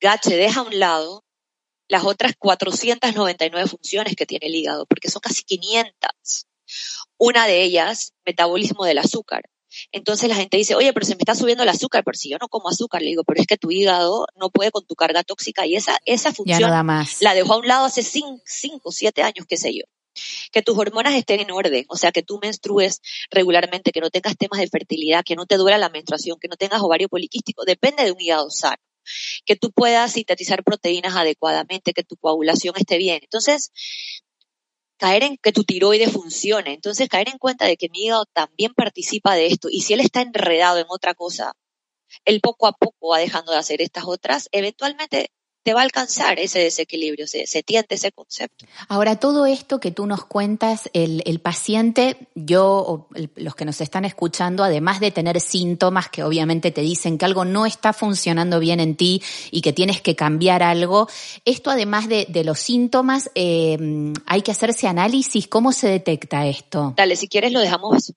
S2: Gache deja a un lado las otras 499 funciones que tiene el hígado porque son casi 500 una de ellas metabolismo del azúcar entonces la gente dice, oye, pero se me está subiendo el azúcar, pero si yo no como azúcar, le digo, pero es que tu hígado no puede con tu carga tóxica y esa, esa función la dejó a un lado hace 5, 7 años, qué sé yo. Que tus hormonas estén en orden, o sea, que tú menstrues regularmente, que no tengas temas de fertilidad, que no te dura la menstruación, que no tengas ovario poliquístico, depende de un hígado sano que tú puedas sintetizar proteínas adecuadamente, que tu coagulación esté bien. Entonces, caer en que tu tiroides funcione. Entonces, caer en cuenta de que mi hígado también participa de esto. Y si él está enredado en otra cosa, él poco a poco va dejando de hacer estas otras, eventualmente te va a alcanzar ese desequilibrio, se, se tiende ese concepto.
S1: Ahora, todo esto que tú nos cuentas, el, el paciente, yo o los que nos están escuchando, además de tener síntomas que obviamente te dicen que algo no está funcionando bien en ti y que tienes que cambiar algo, esto además de, de los síntomas, eh, hay que hacerse análisis, ¿cómo se detecta esto?
S2: Dale, si quieres lo dejamos,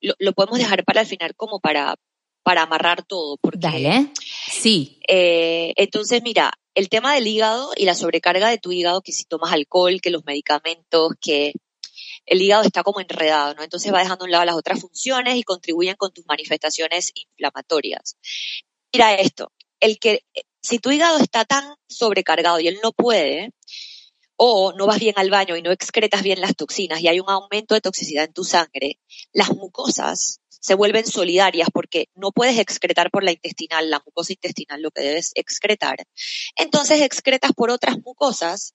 S2: lo, lo podemos dejar para el final como para, para amarrar todo. Porque,
S1: Dale, sí.
S2: Eh, entonces, mira, el tema del hígado y la sobrecarga de tu hígado, que si tomas alcohol, que los medicamentos, que el hígado está como enredado, ¿no? Entonces va dejando a un lado las otras funciones y contribuyen con tus manifestaciones inflamatorias. Mira esto, el que, si tu hígado está tan sobrecargado y él no puede, o no vas bien al baño y no excretas bien las toxinas y hay un aumento de toxicidad en tu sangre, las mucosas se vuelven solidarias porque no puedes excretar por la intestinal, la mucosa intestinal, lo que debes excretar. Entonces excretas por otras mucosas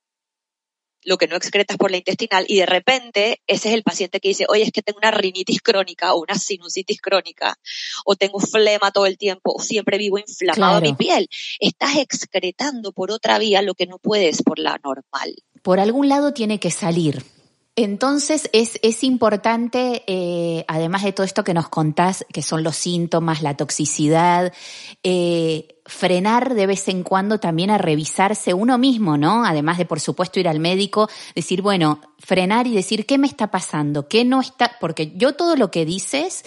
S2: lo que no excretas por la intestinal y de repente ese es el paciente que dice, oye, es que tengo una rinitis crónica o una sinusitis crónica o tengo flema todo el tiempo o siempre vivo inflamado mi piel. Estás excretando por otra vía lo que no puedes por la normal.
S1: Por algún lado tiene que salir. Entonces es, es importante, eh, además de todo esto que nos contás, que son los síntomas, la toxicidad, eh, frenar de vez en cuando también a revisarse uno mismo, ¿no? Además de, por supuesto, ir al médico, decir, bueno, frenar y decir, ¿qué me está pasando? ¿Qué no está? Porque yo todo lo que dices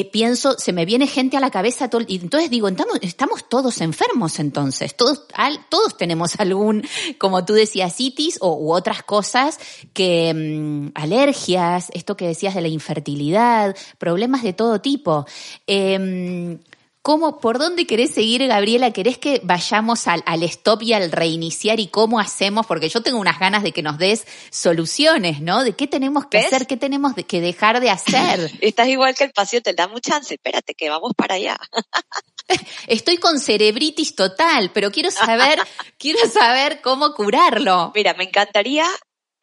S1: eh, pienso, se me viene gente a la cabeza todo, y entonces digo, estamos, todos enfermos entonces, todos, todos tenemos algún, como tú decías, citis o, u otras cosas que, mm, alergias, esto que decías de la infertilidad, problemas de todo tipo. Eh, ¿Cómo, por dónde querés seguir, Gabriela? ¿Querés que vayamos al, al, stop y al reiniciar y cómo hacemos? Porque yo tengo unas ganas de que nos des soluciones, ¿no? De qué tenemos que hacer, qué tenemos que dejar de hacer.
S2: Estás igual que el paciente, da mucha chance, espérate que vamos para allá.
S1: Estoy con cerebritis total, pero quiero saber, quiero saber cómo curarlo.
S2: Mira, me encantaría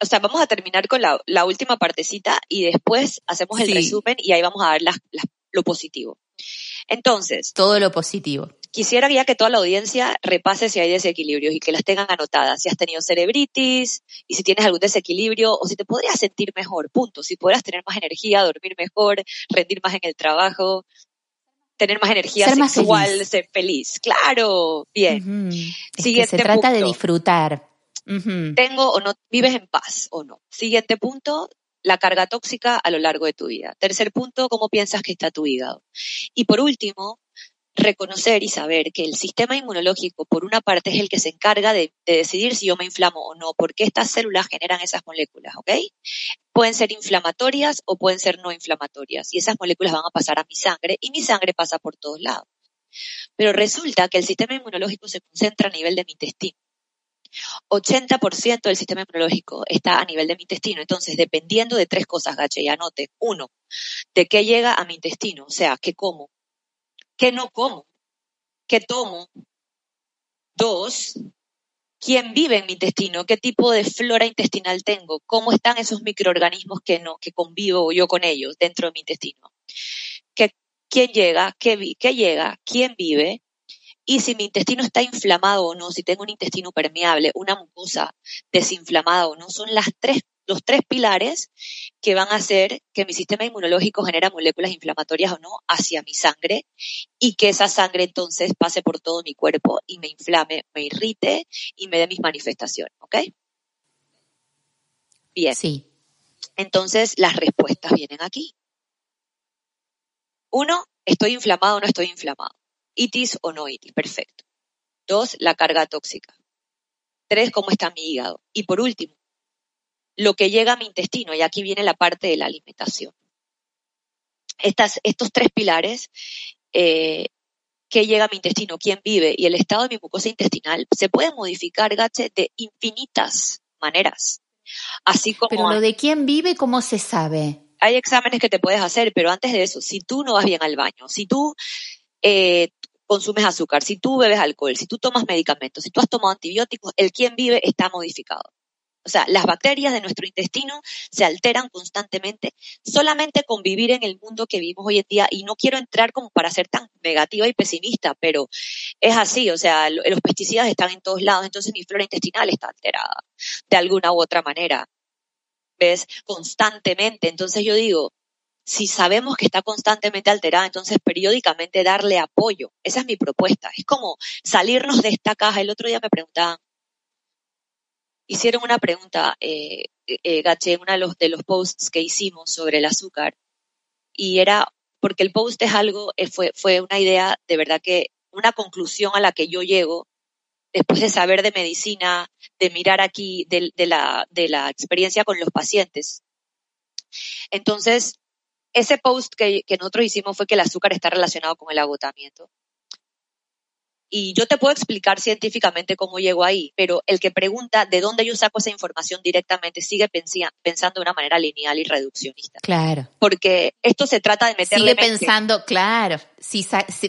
S2: o sea, vamos a terminar con la, la última partecita y después hacemos el resumen y ahí vamos a ver las, las, lo positivo. Entonces.
S1: Todo lo positivo.
S2: Quisiera ya que toda la audiencia repase si hay desequilibrios y que las tengan anotadas. Si has tenido cerebritis y si tienes algún desequilibrio o si te podrías sentir mejor, punto. Si podrás tener más energía, dormir mejor, rendir más en el trabajo, tener más energía
S1: ser
S2: sexual, ser feliz. Claro, bien.
S1: Siguiente se trata de disfrutar.
S2: Tengo o no, vives en paz o no. Siguiente punto, la carga tóxica a lo largo de tu vida. Tercer punto, cómo piensas que está tu hígado. Y por último, reconocer y saber que el sistema inmunológico, por una parte, es el que se encarga de, decidir si yo me inflamo o no, porque estas células generan esas moléculas, ¿ok? Pueden ser inflamatorias o pueden ser no inflamatorias, y esas moléculas van a pasar a mi sangre, y mi sangre pasa por todos lados. Pero resulta que el sistema inmunológico se concentra a nivel de mi intestino. 80% del sistema inmunológico está a nivel de mi intestino. Entonces, dependiendo de tres cosas, Gache, y anote. Uno, de qué llega a mi intestino, o sea, qué como, qué no como, qué tomo. Dos, quién vive en mi intestino, qué tipo de flora intestinal tengo, cómo están esos microorganismos que no, que convivo yo con ellos dentro de mi intestino. ¿Qué, quién llega, qué, qué llega, quién vive Y si mi intestino está inflamado o no, si tengo un intestino permeable, una mucosa desinflamada o no, son las tres, los tres pilares que van a hacer que mi sistema inmunológico genere moléculas inflamatorias o no hacia mi sangre y que esa sangre entonces pase por todo mi cuerpo y me inflame, me irrite y me dé mis manifestaciones, ¿ok? Bien.
S1: Sí.
S2: Entonces las respuestas vienen aquí. Uno, ¿estoy inflamado o no estoy inflamado? Itis o no itis, perfecto. Dos, la carga tóxica. Tres, cómo está mi hígado. Y por último, lo que llega a mi intestino, y aquí viene la parte de la alimentación. Estas, estos tres pilares, eh, qué llega a mi intestino, quién vive y el estado de mi mucosa intestinal, se puede modificar, Gache, de infinitas maneras. Así como.
S1: Pero lo de quién vive, ¿cómo se sabe?
S2: Hay exámenes que te puedes hacer, pero antes de eso, si tú no vas bien al baño, si tú eh, consumes azúcar, si tú bebes alcohol, si tú tomas medicamentos, si tú has tomado antibióticos, el quién vive está modificado. O sea, las bacterias de nuestro intestino se alteran constantemente solamente con vivir en el mundo que vivimos hoy en día. Y no quiero entrar como para ser tan negativa y pesimista, pero es así. O sea, los pesticidas están en todos lados, entonces mi flora intestinal está alterada de alguna u otra manera. ¿Ves? Constantemente. Entonces yo digo, si sabemos que está constantemente alterada, entonces periódicamente darle apoyo. Esa es mi propuesta. Es como salirnos de esta caja. El otro día me preguntaban, hicieron una pregunta, eh, eh, Gaché, en uno de los, posts que hicimos sobre el azúcar, y era, porque el post es algo, eh, fue, fue una idea, de verdad que, una conclusión a la que yo llego después de saber de medicina, de mirar aquí, de, la, de la experiencia con los pacientes. Entonces, ese post que, nosotros hicimos fue que el azúcar está relacionado con el agotamiento. Y yo te puedo explicar científicamente cómo llego ahí, pero el que pregunta de dónde yo saco esa información directamente sigue pensando de una manera lineal y reduccionista.
S1: Claro.
S2: Porque esto se trata de meterle
S1: Sigue pensando, claro, si,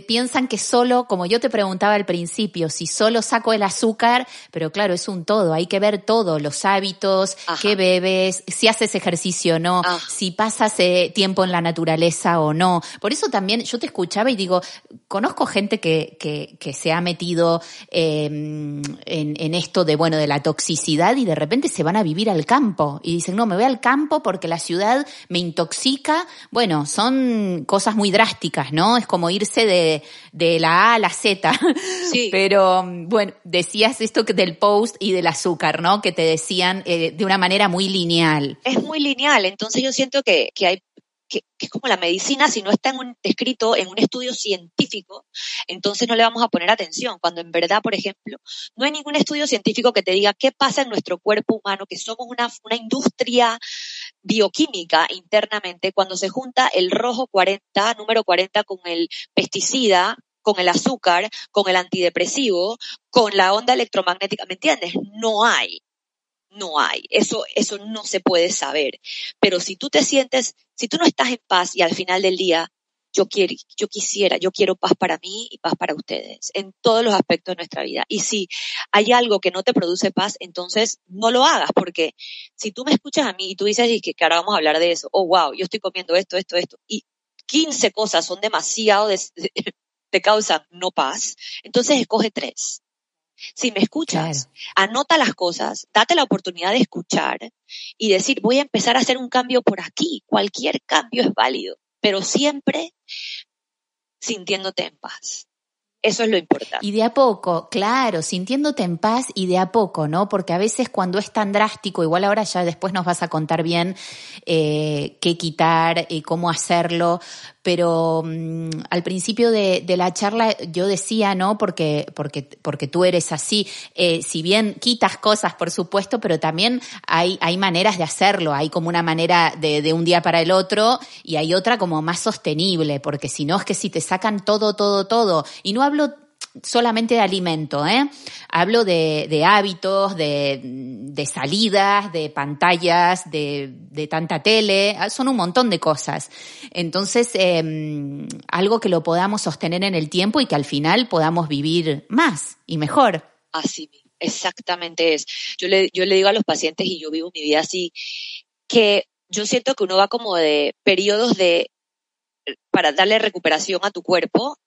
S1: piensan que solo, como yo te preguntaba al principio, si solo saco el azúcar, pero claro, es un todo, hay que ver todo, los hábitos, qué bebes, si haces ejercicio o no, si pasas eh, tiempo en la naturaleza o no. Por eso también yo te escuchaba y digo, conozco gente que, que, que se ha metido em, en, en esto de, bueno, de la toxicidad y de repente se van a vivir al campo y dicen, no, me voy al campo porque la ciudad me intoxica. Bueno, son cosas muy drásticas, ¿no? Es como como irse de, de la A a la Z. Sí. Pero bueno, decías esto del post y del azúcar, ¿no? Que te decían eh, de una manera muy lineal.
S2: Es muy lineal, entonces yo siento que, que hay que, es como la medicina, si no está en un, escrito en un estudio científico, entonces no le vamos a poner atención. Cuando en verdad, por ejemplo, no hay ningún estudio científico que te diga qué pasa en nuestro cuerpo humano, que somos una, una industria bioquímica internamente, cuando se junta el rojo 40, número 40, con el pesticida, con el azúcar, con el antidepresivo, con la onda electromagnética, ¿me entiendes? No hay no hay. Eso, eso no se puede saber. Pero si tú te sientes, si tú no estás en paz y al final del día, yo quiero, yo quisiera, yo quiero paz para mí y paz para ustedes en todos los aspectos de nuestra vida. Y si hay algo que no te produce paz, entonces no lo hagas, porque si tú me escuchas a mí y tú dices y que, ahora vamos a hablar de eso, oh wow, yo estoy comiendo esto, esto, esto, y 15 cosas son demasiado de, te causan no paz, entonces escoge tres. Si me escuchas, anota las cosas, date la oportunidad de escuchar y decir, voy a empezar a hacer un cambio por aquí. Cualquier cambio es válido, pero siempre sintiéndote en paz. Eso es lo importante.
S1: Y de a poco, claro, sintiéndote en paz y de a poco, ¿no? Porque a veces cuando es tan drástico, igual ahora ya después nos vas a contar bien eh, qué quitar y cómo hacerlo, pero mm, al principio de, la charla yo decía, ¿no? Porque, porque, porque tú eres así, eh, si bien quitas cosas, por supuesto, pero también hay, hay maneras de hacerlo, hay como una manera de, de un día para el otro y hay otra como más sostenible, porque si no es que si te sacan todo, todo, todo, y no hablo solamente de alimento, ¿eh? Hablo de, hábitos, de, salidas, de pantallas, de, tanta tele, ah, son un montón de cosas. Entonces, em, algo que lo podamos sostener en el tiempo y que al final podamos vivir más y mejor.
S2: Así, exactamente es. Yo le, yo le digo a los pacientes, y yo vivo mi vida así, que yo siento que uno va como de periodos de para darle recuperación a tu cuerpo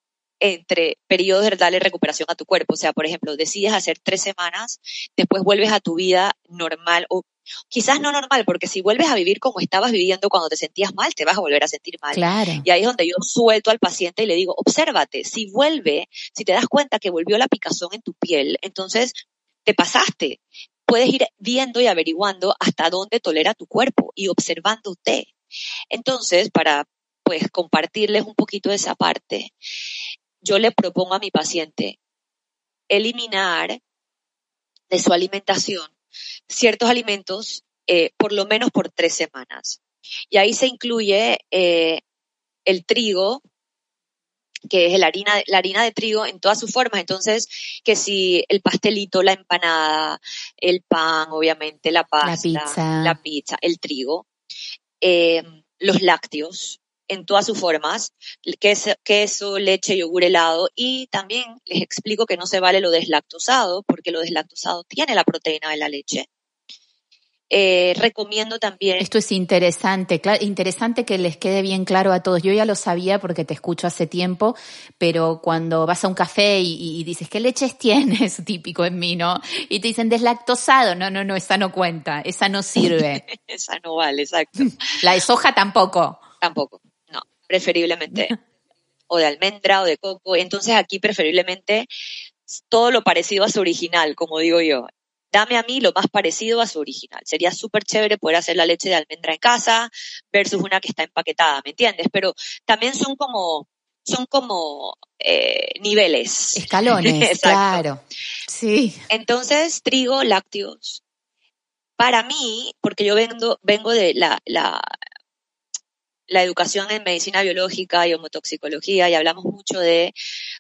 S2: entre periodos de darle recuperación a tu cuerpo. O sea, por ejemplo, decides hacer tres semanas, después vuelves a tu vida normal o quizás no normal, porque si vuelves a vivir como estabas viviendo cuando te sentías mal, te vas a volver a sentir mal.
S1: Claro.
S2: Y ahí es donde yo suelto al paciente y le digo, obsérvate, si vuelve, si te das cuenta que volvió la picazón en tu piel, entonces te pasaste. Puedes ir viendo y averiguando hasta dónde tolera tu cuerpo y observándote. Entonces, para pues compartirles un poquito de esa parte, yo le propongo a mi paciente eliminar de su alimentación ciertos alimentos eh, por lo menos por tres semanas. Y ahí se incluye eh, el trigo, que es la harina, la harina de trigo en todas sus formas. Entonces, que si el pastelito, la empanada, el pan, obviamente, la pasta, la pizza, el trigo, eh, los lácteos, en todas sus formas, queso, queso, leche, yogur helado y también les explico que no se vale lo deslactosado porque lo deslactosado tiene la proteína de la leche. Eh, recomiendo también.
S1: Esto es interesante, interesante que les quede bien claro a todos. Yo ya lo sabía porque te escucho hace tiempo, pero cuando vas a un café y, dices, ¿qué leches tienes? Típico en mí, ¿no? Y te dicen deslactosado. No, no, no, esa no cuenta, esa no sirve.
S2: esa no vale, exacto.
S1: La de soja tampoco.
S2: Tampoco preferiblemente, o de almendra o de coco. Entonces aquí preferiblemente todo lo parecido a su original, como digo yo. Dame a mí lo más parecido a su original. Sería súper chévere poder hacer la leche de almendra en casa versus una que está empaquetada, ¿me entiendes? Pero también son como, son como eh, niveles.
S1: Escalones, claro. Sí.
S2: Entonces, trigo, lácteos. Para mí, porque yo vengo, vengo de la, la educación en medicina biológica y homotoxicología y hablamos mucho de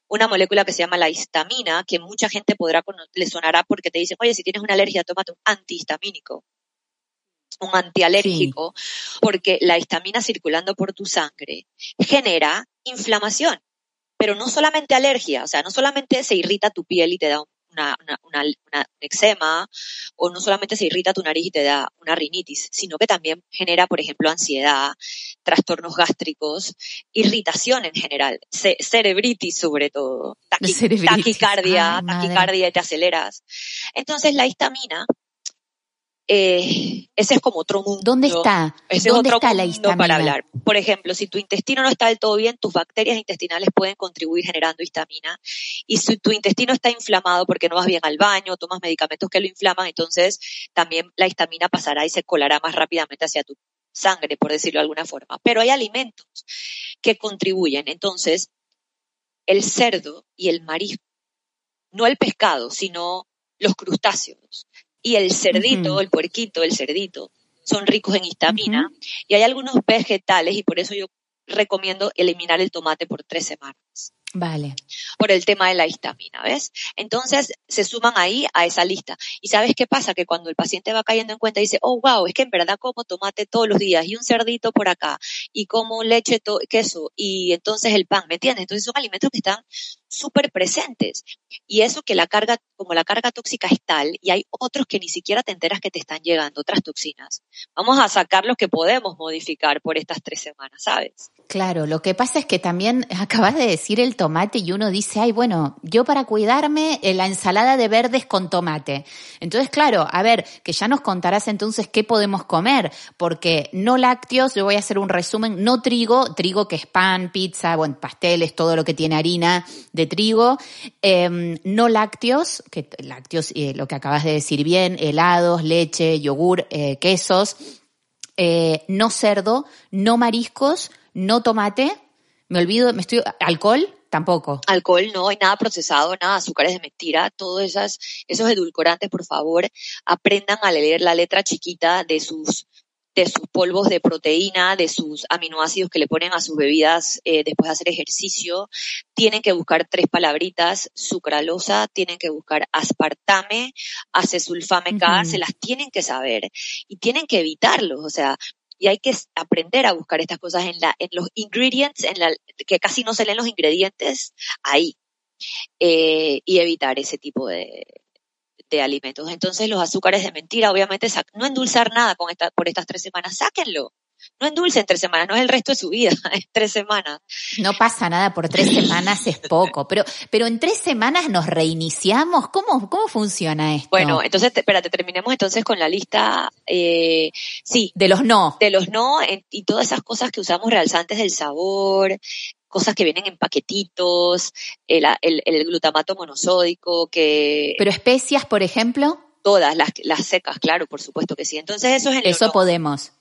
S2: una molécula que se llama la histamina, que mucha gente podrá, le sonará porque te dicen, oye, si tienes una alergia, tómate un antihistamínico, un antialérgico, porque la histamina circulando por tu sangre genera inflamación, pero no solamente alergia, o sea, no solamente se irrita tu piel y te da un una, una, una, eczema o no solamente se irrita tu nariz y te da una rinitis, sino que también genera, por ejemplo, ansiedad, trastornos gástricos, irritación en general, cerebritis sobre todo, taquicardia, taquicardia y te aceleras. Entonces la histamina eh, ese es como otro mundo.
S1: ¿Dónde está? ¿Dónde está la histamina?
S2: Para hablar. Por ejemplo, si tu intestino no está del todo bien, tus bacterias intestinales pueden contribuir generando histamina. Y si tu intestino está inflamado porque no vas bien al baño, tomas medicamentos que lo inflaman, entonces también la histamina pasará y se colará más rápidamente hacia tu sangre, por decirlo de alguna forma. Pero hay alimentos que contribuyen. Entonces, el cerdo y el marisco, no el pescado, sino los crustáceos, y el cerdito, el puerquito, el cerdito, son ricos en histamina. Y hay algunos vegetales, y por eso yo recomiendo eliminar el tomate por tres semanas.
S1: Vale.
S2: Por el tema de la histamina, ¿ves? Entonces se suman ahí a esa lista. ¿Y sabes qué pasa? Que cuando el paciente va cayendo en cuenta dice, oh, wow, es que en verdad como tomate todos los días y un cerdito por acá y como leche, queso y entonces el pan, ¿me entiendes? Entonces son alimentos que están súper presentes. Y eso que la carga, como la carga tóxica es tal, y hay otros que ni siquiera te enteras que te están llegando, otras toxinas. Vamos a sacar los que podemos modificar por estas tres semanas, ¿sabes?
S1: Claro, lo que pasa es que también acabas de decir el tomate y uno dice, ay, bueno, yo para cuidarme eh, la ensalada de verdes con tomate. Entonces, claro, a ver, que ya nos contarás entonces qué podemos comer, porque no lácteos, yo voy a hacer un resumen, no trigo, trigo que es pan, pizza, bueno, pasteles, todo lo que tiene harina de trigo, em, no lácteos, que lácteos, eh, lo que acabas de decir bien, helados, leche, yogur, eh, quesos, no cerdo, no mariscos, no tomate, me olvido, me estoy, alcohol, tampoco.
S2: Alcohol no, hay nada procesado, nada azúcares de mentira, todos esos edulcorantes, por favor, aprendan a leer la letra chiquita de sus de sus polvos de proteína, de sus aminoácidos que le ponen a sus bebidas eh, después de hacer ejercicio. Tienen que buscar tres palabritas, sucralosa, tienen que buscar aspartame, acesulfame K, se las tienen que saber y tienen que evitarlos. O sea, y hay que aprender a buscar estas cosas en, la, en los ingredients, en la, que casi no se leen los ingredientes ahí, eh, y evitar ese tipo de, de alimentos. Entonces los azúcares de mentira, obviamente, no endulzar nada con esta, por estas tres semanas, sáquenlo. No endulce en tres semanas, no es el resto de su vida, es tres semanas.
S1: No pasa nada por tres semanas, es poco, pero, pero en tres semanas nos reiniciamos. ¿Cómo, cómo funciona esto?
S2: Bueno, entonces, espérate, terminemos entonces con la lista, eh, sí.
S1: De los no.
S2: De los no y todas esas cosas que usamos realzantes del sabor, cosas que vienen en paquetitos, el, el, glutamato monosódico, que...
S1: ¿Pero especias, por ejemplo?
S2: Todas, las, las secas, claro, por supuesto que sí. Entonces eso es en
S1: Eso podemos.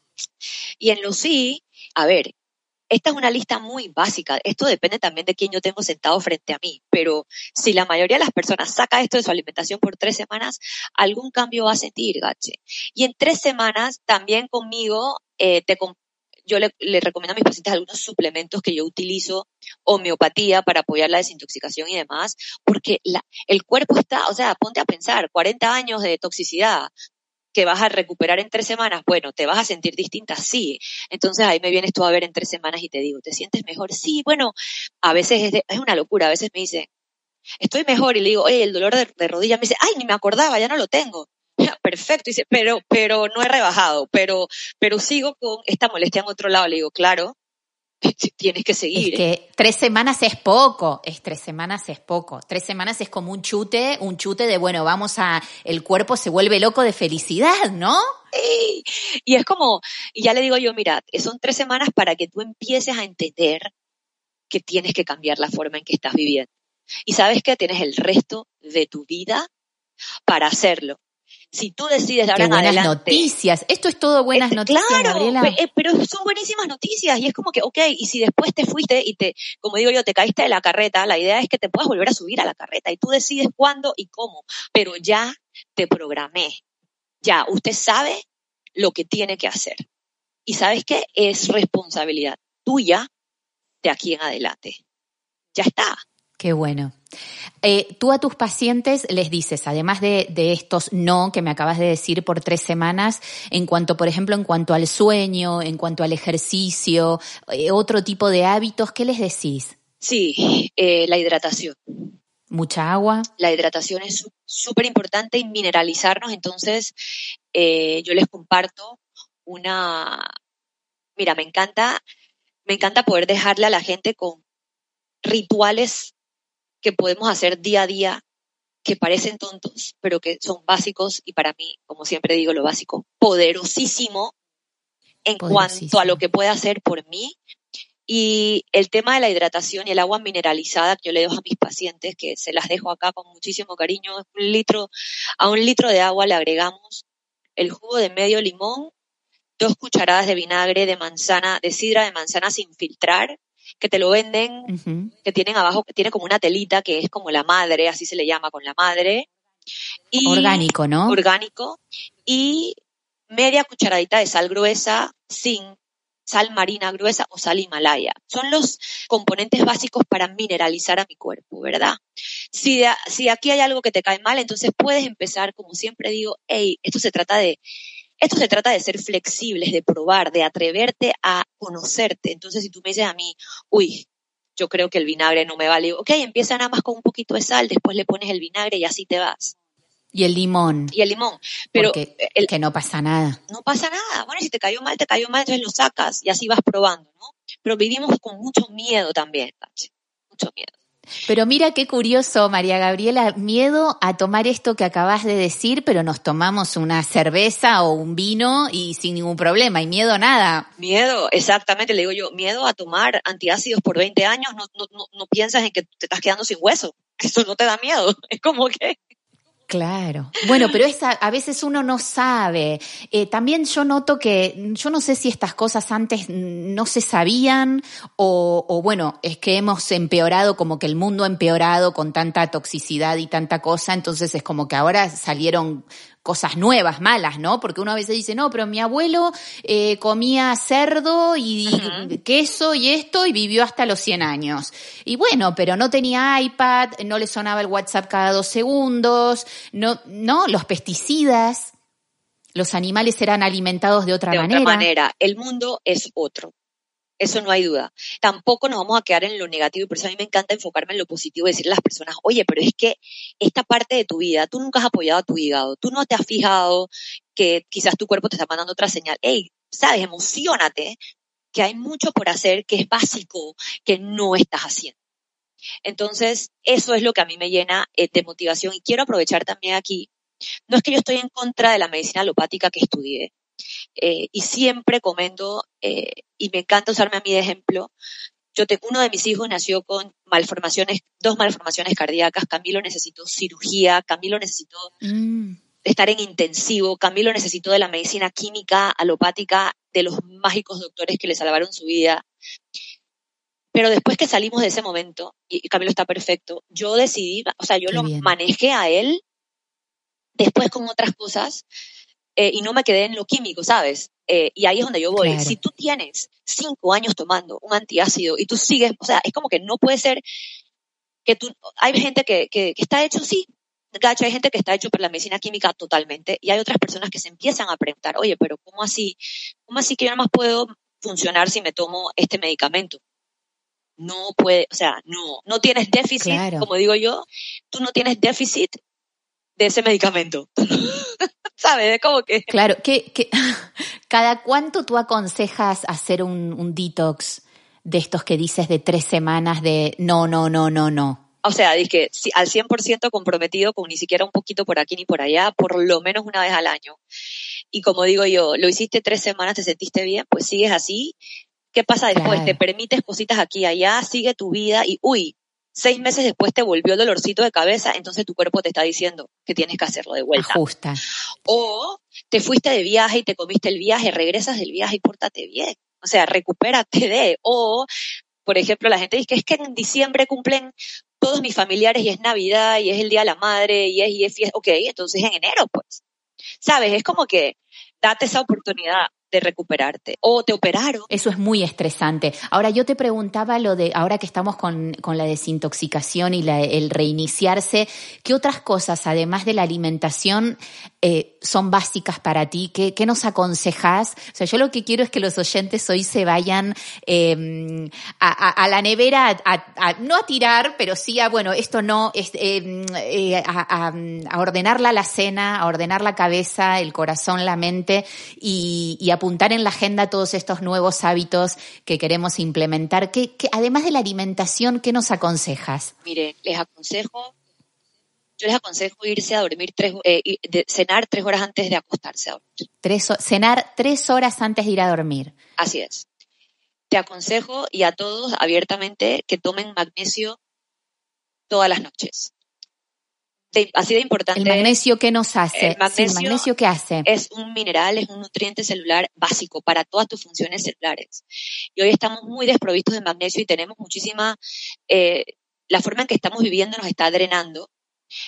S2: Y en lo sí, a ver, esta es una lista muy básica. Esto depende también de quién yo tengo sentado frente a mí. Pero si la mayoría de las personas saca esto de su alimentación por tres semanas, algún cambio va a sentir, gache. Y en tres semanas también conmigo eh, te, yo le, recomiendo a mis pacientes algunos suplementos que yo utilizo, homeopatía para apoyar la desintoxicación y demás, porque la, el cuerpo está, o sea, ponte a pensar, 40 años de toxicidad que vas a recuperar en tres semanas, bueno, te vas a sentir distinta, sí. Entonces ahí me vienes tú a ver en tres semanas y te digo, ¿te sientes mejor? Sí, bueno, a veces es, es una locura, a veces me dice, estoy mejor y le digo, oye, el dolor de, de rodilla, me dice, ay, ni me acordaba, ya no lo tengo. perfecto, dice, pero, pero no he rebajado, pero, pero sigo con esta molestia en otro lado. Le digo, claro, tienes que seguir.
S1: Es que tres semanas es poco, es tres semanas es poco. Tres semanas es como un chute, un chute de, bueno, vamos a, el cuerpo se vuelve loco de felicidad, ¿no?
S2: Y es como, y ya le digo yo, mira, son tres semanas para que tú empieces a entender que tienes que cambiar la forma en que estás viviendo. Y sabes que tienes el resto de tu vida para hacerlo si tú decides dar
S1: buenas noticias. Esto es todo buenas noticias, claro,
S2: eh, pero son buenísimas noticias y es como que, ok, y si después te fuiste y te, como digo yo, te caíste de la carreta, la idea es que te puedas volver a subir a la carreta y tú decides cuándo y cómo, pero ya te programé. Ya, usted sabe lo que tiene que hacer. Y sabes qué? Es responsabilidad tuya de aquí en adelante. Ya está.
S1: Qué bueno. Eh, tú a tus pacientes les dices, además de, estos no que me acabas de decir por tres semanas, en cuanto, por ejemplo, en cuanto al sueño, en cuanto al ejercicio, eh, otro tipo de hábitos, ¿qué les decís?
S2: Sí, eh, la hidratación.
S1: Mucha agua.
S2: La hidratación es súper importante y mineralizarnos. Entonces, yo les comparto una, mira, me encanta, me encanta poder dejarle a la gente con rituales que podemos hacer día a día que parecen tontos, pero que son básicos y para mí, como siempre digo, lo básico, poderosísimo en cuanto a lo que puede hacer por mí. Y el tema de la hidratación y el agua mineralizada que yo le dejo a mis pacientes, que se las dejo acá con muchísimo cariño, un litro, a un litro de agua le agregamos el jugo de medio limón, dos cucharadas de vinagre de manzana, de sidra de manzana sin filtrar, que te lo venden, que tienen abajo, que tiene como una telita que es como la madre, así se le llama con la madre.
S1: Y, orgánico, ¿no?
S2: Orgánico. Y media cucharadita de sal gruesa sin sal marina gruesa o sal himalaya. Son los componentes básicos para mineralizar a mi cuerpo, ¿verdad? Si, si aquí hay algo que te cae mal, entonces puedes empezar, como siempre digo, hey, esto se trata de esto se trata de ser flexibles, de probar, de atreverte a conocerte. Entonces, si tú me dices a mí, uy, yo creo que el vinagre no me vale, ok, empieza nada más con un poquito de sal, después le pones el vinagre y así te vas.
S1: Y el limón.
S2: Y el limón. Pero
S1: el, que no pasa nada.
S2: No pasa nada. Bueno, si te cayó mal, te cayó mal, entonces lo sacas y así vas probando, ¿no? Pero vivimos con mucho miedo también, Mucho miedo.
S1: Pero mira qué curioso, María Gabriela, miedo a tomar esto que acabas de decir, pero nos tomamos una cerveza o un vino y sin ningún problema, y miedo nada.
S2: Miedo, exactamente, le digo yo, miedo a tomar antiácidos por 20 años, no, no, no, no piensas en que te estás quedando sin hueso, eso no te da miedo, es como que...
S1: Claro. Bueno, pero esa, a veces uno no sabe. Eh, también yo noto que, yo no sé si estas cosas antes no se sabían o, o, bueno, es que hemos empeorado, como que el mundo ha empeorado con tanta toxicidad y tanta cosa, entonces es como que ahora salieron cosas nuevas, malas, ¿no? Porque uno a veces dice, no, pero mi abuelo eh, comía cerdo y queso y esto y vivió hasta los 100 años. Y bueno, pero no tenía iPad, no le sonaba el WhatsApp cada dos segundos, no, no, los pesticidas, los animales eran alimentados de otra manera.
S2: De otra manera, el mundo es otro. Eso no hay duda. Tampoco nos vamos a quedar en lo negativo y por eso a mí me encanta enfocarme en lo positivo y decirle a las personas, oye, pero es que esta parte de tu vida, tú nunca has apoyado a tu hígado, tú no te has fijado que quizás tu cuerpo te está mandando otra señal. Hey, sabes, emocionate, que hay mucho por hacer que es básico, que no estás haciendo. Entonces, eso es lo que a mí me llena eh, de motivación y quiero aprovechar también aquí. No es que yo estoy en contra de la medicina alopática que estudié, eh, y siempre comento, eh, y me encanta usarme a mí de ejemplo, yo tengo, uno de mis hijos nació con malformaciones, dos malformaciones cardíacas, Camilo necesitó cirugía, Camilo necesitó mm. estar en intensivo, Camilo necesitó de la medicina química alopática de los mágicos doctores que le salvaron su vida. Pero después que salimos de ese momento, y Camilo está perfecto, yo decidí, o sea, yo lo manejé a él después con otras cosas eh, y no me quedé en lo químico, ¿sabes? Eh, y ahí es donde yo voy. Si tú tienes cinco años tomando un antiácido y tú sigues, o sea, es como que no puede ser que tú, hay gente que, que, está hecho, sí, gacho, hay gente que está hecho por la medicina química totalmente y hay otras personas que se empiezan a preguntar, oye, pero ¿cómo así? ¿Cómo así que yo nada más puedo funcionar si me tomo este medicamento? No puede, o sea, no, no tienes déficit, como digo yo, tú no tienes déficit de ese medicamento. ¿Sabes? Como que...
S1: Claro, que, ¿cada cuánto tú aconsejas hacer un, detox de estos que dices de tres semanas de no, no, no, no, no?
S2: O sea, dije, si, al 100% comprometido con ni siquiera un poquito por aquí ni por allá, por lo menos una vez al año. Y como digo yo, lo hiciste tres semanas, te sentiste bien, pues sigues así. ¿Qué pasa después? Te permites cositas aquí y allá, sigue tu vida y, uy, seis meses después te volvió el dolorcito de cabeza, entonces tu cuerpo te está diciendo que tienes que hacerlo de vuelta.
S1: Ajusta.
S2: O te fuiste de viaje y te comiste el viaje, regresas del viaje y pórtate bien. O sea, recupérate de. O, por ejemplo, la gente dice que es que en diciembre cumplen todos mis familiares y es Navidad y es el Día de la Madre y es, y es fiesta. Ok, entonces en enero, pues. ¿Sabes? Es como que date esa oportunidad de recuperarte o te operaron.
S1: Eso es muy estresante. Ahora yo te preguntaba lo de, ahora que estamos con, con la desintoxicación y la, el reiniciarse, ¿qué otras cosas, además de la alimentación, eh, son básicas para ti? ¿Qué, ¿Qué, nos aconsejas? O sea, yo lo que quiero es que los oyentes hoy se vayan eh, a, a, la nevera, a, no a tirar, pero sí a, bueno, esto no, em, eh, a, ordenar la alacena, a ordenar la cabeza, el corazón, la mente y, y apuntar en la agenda todos estos nuevos hábitos que queremos implementar. ¿Qué, qué, además de la alimentación, ¿qué nos aconsejas?
S2: Mire, les aconsejo yo les aconsejo irse a dormir tres, eh, cenar tres horas antes de acostarse a dormir.
S1: Tres, cenar tres horas antes de ir a dormir.
S2: Así es. Te aconsejo y a todos abiertamente que tomen magnesio todas las noches. Así de importante.
S1: ¿El magnesio qué nos hace?
S2: El magnesio,
S1: magnesio qué hace?
S2: Es un mineral, es un nutriente celular básico para todas tus funciones celulares. Y hoy estamos muy desprovistos de magnesio y tenemos muchísima, eh, la forma en que estamos viviendo nos está drenando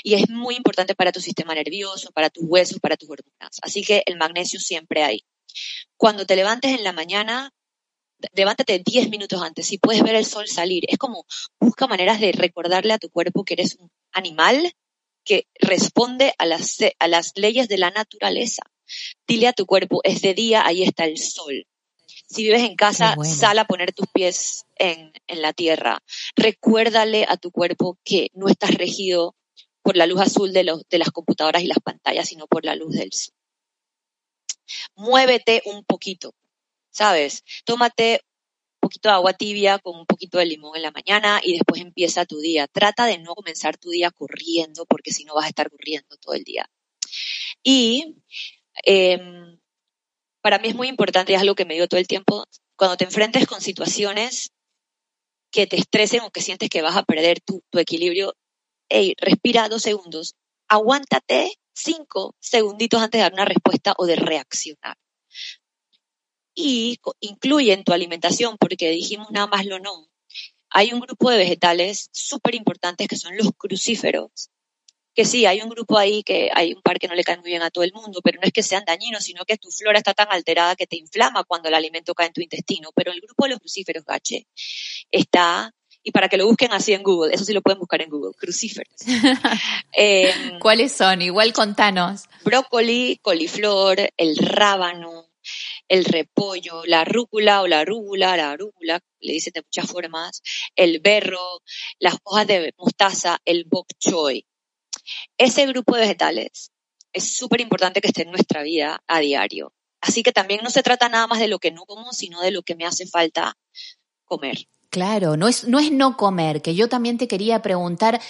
S2: y es muy importante para tu sistema nervioso, para tus huesos, para tus hormonas. Así que el magnesio siempre hay. Cuando te levantes en la mañana, levántate 10 minutos antes. Si puedes ver el sol salir, es como busca maneras de recordarle a tu cuerpo que eres un animal que responde a las, a las leyes de la naturaleza. Dile a tu cuerpo, es de día, ahí está el sol. Si vives en casa, sal a poner tus pies en, en la tierra. Recuérdale a tu cuerpo que no estás regido por la luz azul de, los, de las computadoras y las pantallas, sino por la luz del sol. Muévete un poquito, ¿sabes? Tómate poquito de agua tibia con un poquito de limón en la mañana y después empieza tu día. Trata de no comenzar tu día corriendo porque si no vas a estar corriendo todo el día. Y em, para mí es muy importante, es algo que me digo todo el tiempo, cuando te enfrentes con situaciones que te estresen o que sientes que vas a perder tu, tu equilibrio, hey, respira dos segundos, aguántate cinco segunditos antes de dar una respuesta o de reaccionar. Y incluye en tu alimentación, porque dijimos nada más lo no. Hay un grupo de vegetales súper importantes que son los crucíferos, que sí, hay un grupo ahí que hay un par que no le cae muy bien a todo el mundo, pero no es que sean dañinos, sino que tu flora está tan alterada que te inflama cuando el alimento cae en tu intestino. Pero el grupo de los crucíferos, gache, está y para que lo busquen así en Google, eso sí lo pueden buscar en Google, crucíferos.
S1: Em, ¿Cuáles son? Igual contanos.
S2: Brócoli, coliflor, el rábano, el repollo, la rúcula o la rúgula, la rúgula, le dicen de muchas formas, el berro, las hojas de mostaza, el bok choy. Ese grupo de vegetales es súper importante que esté en nuestra vida a diario. Así que también no se trata nada más de lo que no como, sino de lo que me hace falta comer.
S1: Claro, no es, no es no comer, que yo también te quería preguntar,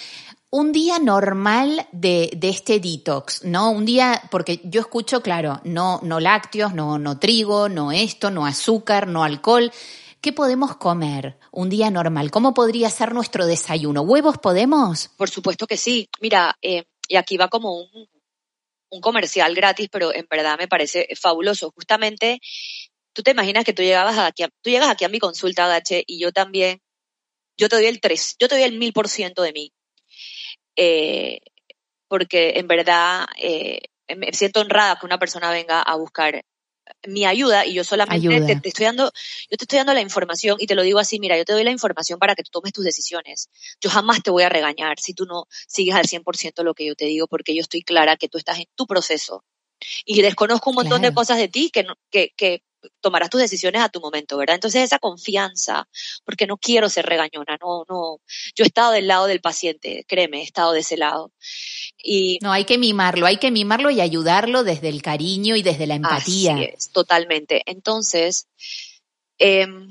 S1: un día normal de, de, este detox, ¿no? Un día, porque yo escucho, claro, no, no lácteos, no, no trigo, no esto, no azúcar, no alcohol. ¿Qué podemos comer un día normal? ¿Cómo podría ser nuestro desayuno? ¿Huevos podemos?
S2: Por supuesto que sí. Mira, eh, y aquí va como un, un comercial gratis, pero en verdad me parece fabuloso. Justamente, tú te imaginas que tú llegabas aquí, tú llegas aquí a mi consulta, Gache, y yo también, yo te doy el tres, yo te doy el mil por ciento de mí eh, porque en verdad eh, me siento honrada que una persona venga a buscar mi ayuda y yo solamente te, estoy dando, yo te estoy dando la información y te lo digo así, mira, yo te doy la información para que tú tomes tus decisiones. Yo jamás te voy a regañar si tú no sigues al 100% lo que yo te digo porque yo estoy clara que tú estás en tu proceso. Y desconozco un montón de cosas de ti que, que, que tomarás tus decisiones a tu momento, ¿verdad? Entonces esa confianza, porque no quiero ser regañona, no, no, yo he estado del lado del paciente, créeme, he estado de ese lado. Y
S1: no, hay que mimarlo, hay que mimarlo y ayudarlo desde el cariño y desde la empatía.
S2: Así es, totalmente. Entonces, em,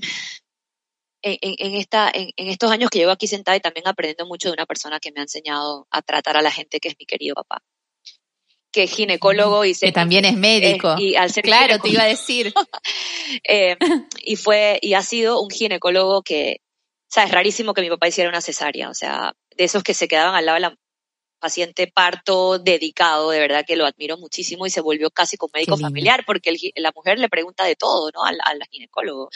S2: en, en, esta, en, en, estos años que llevo aquí sentada y también aprendiendo mucho de una persona que me ha enseñado a tratar a la gente que es mi querido papá que es ginecólogo y
S1: que también es médico.
S2: y al ser
S1: claro, te iba a decir.
S2: eh, y fue y ha sido un ginecólogo que, o sea, es rarísimo que mi papá hiciera una cesárea, o sea, de esos que se quedaban al lado de la paciente parto dedicado, de verdad que lo admiro muchísimo y se volvió casi con médico familiar porque la mujer le pregunta de todo, ¿no? Al, al, ginecólogo.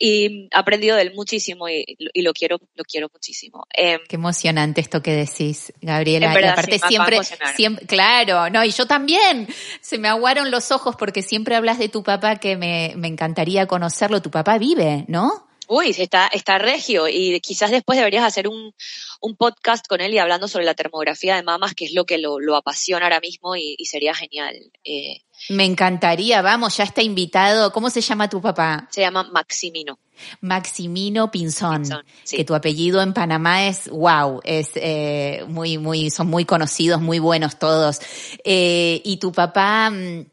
S2: Y he aprendido de él muchísimo y, y lo quiero, lo quiero muchísimo.
S1: Eh, Qué emocionante esto que decís, Gabriela. y aparte siempre, siempre, claro, no, y yo también, se me aguaron los ojos porque siempre hablas de tu papá que me, me encantaría conocerlo. Tu papá vive, ¿no?
S2: Uy, está, está regio y quizás después deberías hacer un, un podcast con él y hablando sobre la termografía de mamas, que es lo que lo, lo apasiona ahora mismo y, y sería genial. Eh,
S1: Me encantaría, vamos, ya está invitado. ¿Cómo se llama tu papá?
S2: Se llama Maximino.
S1: Maximino Pinzón, Pinzón sí. que tu apellido en Panamá es wow, es eh, muy, muy, son muy conocidos, muy buenos todos. Eh, y tu papá, mm,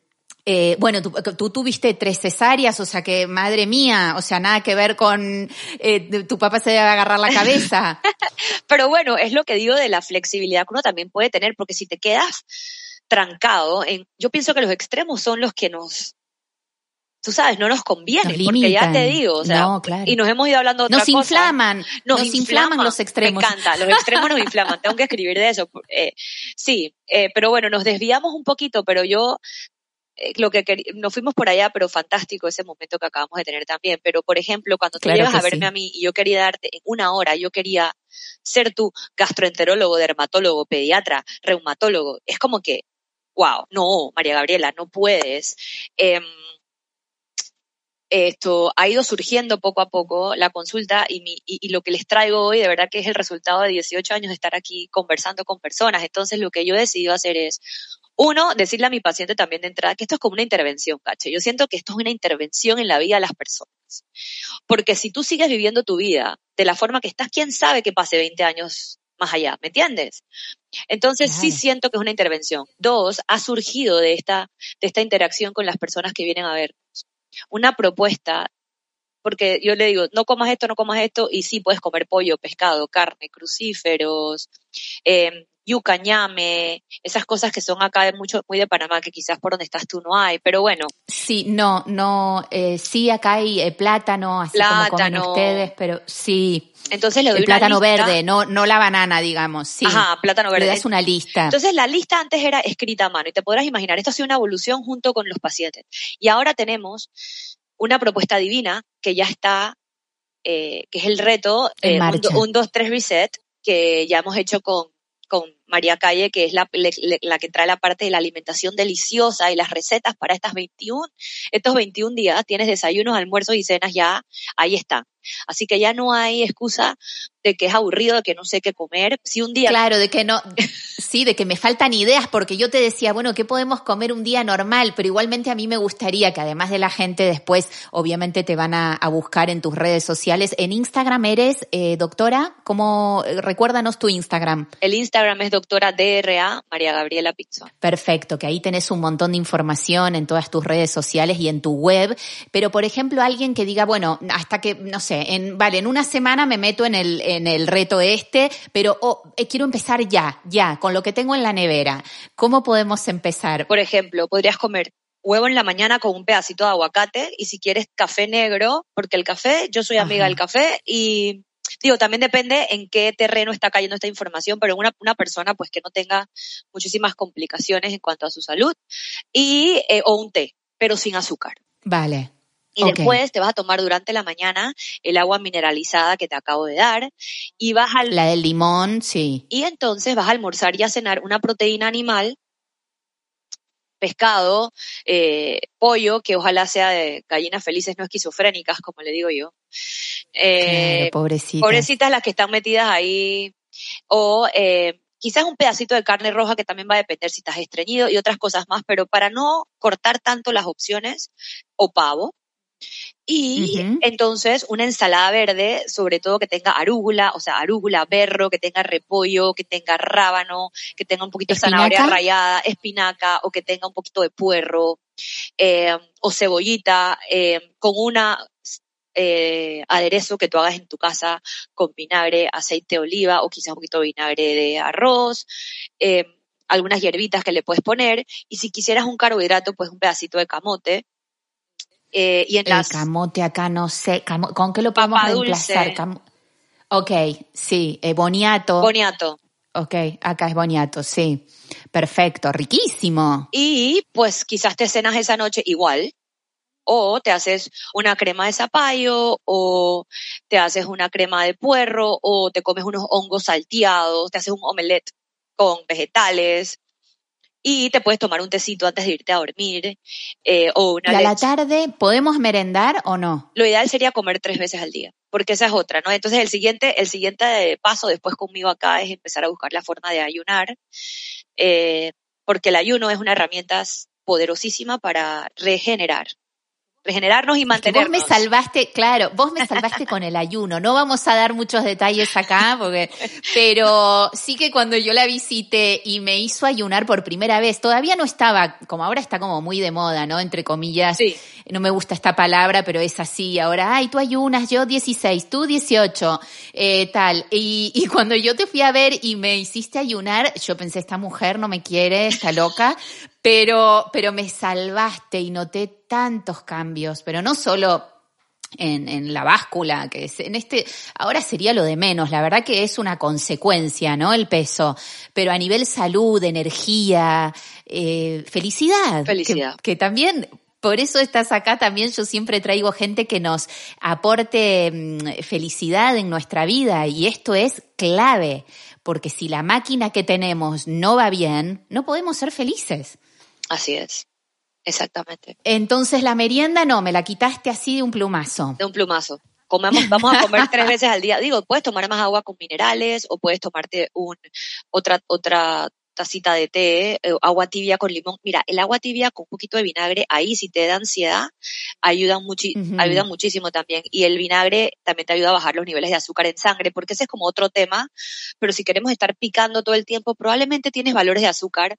S1: eh, bueno, tú, tú, tuviste tres cesáreas, o sea que, madre mía, o sea, nada que ver con eh, tu papá se debe agarrar la cabeza.
S2: Pero bueno, es lo que digo de la flexibilidad que uno también puede tener, porque si te quedas trancado, en, yo pienso que los extremos son los que nos, tú sabes, no nos conviene, nos porque ya te digo, o sea,
S1: no, claro.
S2: y nos hemos ido hablando de otra
S1: nos
S2: cosa.
S1: Inflaman, nos, nos inflaman, inflaman los extremos.
S2: Me encanta, los extremos nos inflaman, tengo que escribir de eso. Eh, sí, eh, pero bueno, nos desviamos un poquito, pero yo lo que nos fuimos por allá, pero fantástico ese momento que acabamos de tener también. Pero, por ejemplo, cuando tú claro llegas a verme sí. a mí y yo quería darte en una hora, yo quería ser tu gastroenterólogo, dermatólogo, pediatra, reumatólogo, es como que, wow, no, María Gabriela, no puedes. Eh, esto ha ido surgiendo poco a poco la consulta y, mi, y, y, lo que les traigo hoy de verdad que es el resultado de 18 años de estar aquí conversando con personas. Entonces lo que yo he decidido hacer es, uno, decirle a mi paciente también de entrada que esto es como una intervención, caché. Yo siento que esto es una intervención en la vida de las personas. Porque si tú sigues viviendo tu vida de la forma que estás, ¿quién sabe que pase 20 años más allá? ¿Me entiendes? Entonces sí siento que es una intervención. Dos, ha surgido de esta, de esta interacción con las personas que vienen a vernos una propuesta, porque yo le digo, no comas esto, no comas esto, y sí puedes comer pollo, pescado, carne, crucíferos, eh, yuca, ñame, esas cosas que son acá de mucho, muy de Panamá, que quizás por donde estás tú no hay, pero bueno.
S1: Sí, no, no, eh, sí acá hay eh, plátano, así plátano. como comen ustedes, pero sí.
S2: Entonces le doy
S1: el plátano verde, no, no la banana, digamos. Sí.
S2: Ajá, plátano verde.
S1: Le das una lista.
S2: Entonces la lista antes era escrita a mano y te podrás imaginar, esto ha sido una evolución junto con los pacientes. Y ahora tenemos una propuesta divina que ya está, eh, que es el reto, eh, un, un 2-3 reset, que ya hemos hecho con, con María Calle, que es la, la, que trae la parte de la alimentación deliciosa y las recetas para estas 21, estos 21 días. Tienes desayunos, almuerzos y cenas ya, ahí está. Así que ya no hay excusa de que es aburrido, de que no sé qué comer. Si un día.
S1: Claro, de que no. sí, de que me faltan ideas, porque yo te decía, bueno, ¿qué podemos comer un día normal? Pero igualmente a mí me gustaría que además de la gente después, obviamente te van a, buscar en tus redes sociales. En Instagram eres, eh, doctora, ¿cómo? Recuérdanos tu Instagram.
S2: El Instagram es doctora DRA María Gabriela Pizzo.
S1: Perfecto, que ahí tenés un montón de información en todas tus redes sociales y en tu web. Pero, por ejemplo, alguien que diga, bueno, hasta que, no sé, en, vale, en una semana me meto en el, en el reto este, pero oh, eh, quiero empezar ya, ya, con lo que tengo en la nevera. ¿Cómo podemos empezar?
S2: Por ejemplo, podrías comer huevo en la mañana con un pedacito de aguacate y si quieres café negro, porque el café, yo soy amiga del café y digo, también depende en qué terreno está cayendo esta información, pero una, una persona pues que no tenga muchísimas complicaciones en cuanto a su salud y eh, o un té, pero sin azúcar.
S1: Vale.
S2: Y después te vas a tomar durante la mañana el agua mineralizada que te acabo de dar y vas al...
S1: La del limón, sí.
S2: Y entonces vas a almorzar y a cenar una proteína animal, pescado, eh, pollo, que ojalá sea de gallinas felices, no esquizofrénicas, como le digo yo.
S1: Eh, pobrecitas.
S2: Pobrecitas las que están metidas ahí. O eh, quizás un pedacito de carne roja que también va a depender si estás estreñido y otras cosas más, pero para no cortar tanto las opciones, o pavo, y entonces una ensalada verde, sobre todo que tenga arúgula, o sea, arúgula, berro, que tenga repollo, que tenga rábano, que tenga un poquito de zanahoria rallada, espinaca, o que tenga un poquito de puerro, eh, o cebollita, eh, con una eh, aderezo que tú hagas en tu casa con vinagre, aceite de oliva o quizás un poquito de vinagre de arroz, algunas hierbitas que le puedes poner y si quisieras un carbohidrato, pues un pedacito de camote
S1: eh, y en el camote acá no sé, ¿con qué lo podemos reemplazar? ok, sí, eh, boniato.
S2: Boniato.
S1: Ok, acá es boniato, sí. Perfecto, riquísimo.
S2: Y pues quizás te cenas esa noche igual, o te haces una crema de zapallo, o te haces una crema de puerro, o te comes unos hongos salteados, te haces un omelette con vegetales, y te puedes tomar un tecito antes de irte a dormir eh, o una
S1: ¿Y a la tarde podemos merendar o no?
S2: Lo ideal sería comer tres veces al día, porque esa es otra, ¿no? Entonces el siguiente, el siguiente paso después conmigo acá es empezar a buscar la forma de ayunar, eh, porque el ayuno es una herramienta poderosísima para regenerar regenerarnos y mantenernos.
S1: vos me salvaste, claro, vos me salvaste con el ayuno. No vamos a dar muchos detalles acá, porque, pero sí que cuando yo la visité y me hizo ayunar por primera vez, todavía no estaba, como ahora está como muy de moda, ¿no? Entre comillas.
S2: Sí.
S1: No me gusta esta palabra, pero es así. Ahora, ay, tú ayunas, yo 16, tú 18, eh, tal. Y, y cuando yo te fui a ver y me hiciste ayunar, yo pensé, esta mujer no me quiere, está loca, pero, pero me salvaste y noté tantos cambios, pero no solo en, en, la báscula, que es en este, ahora sería lo de menos, la verdad que es una consecuencia, ¿no? El peso, pero a nivel salud, energía, eh, felicidad.
S2: Felicidad.
S1: Que, también, por eso estás acá también, yo siempre traigo gente que nos aporte mm, felicidad en nuestra vida y esto es clave, porque si la máquina que tenemos no va bien, no podemos ser felices.
S2: Así es, exactamente.
S1: Entonces la merienda no, me la quitaste así de un plumazo.
S2: De un plumazo. Comemos, vamos a comer tres veces al día. Digo, puedes tomar más agua con minerales o puedes tomarte un, otra, otra tacita de té, eh, agua tibia con limón. Mira, el agua tibia con un poquito de vinagre, ahí si te da ansiedad, ayuda, ayuda muchísimo también. Y el vinagre también te ayuda a bajar los niveles de azúcar en sangre, porque ese es como otro tema. Pero si queremos estar picando todo el tiempo, probablemente tienes valores de azúcar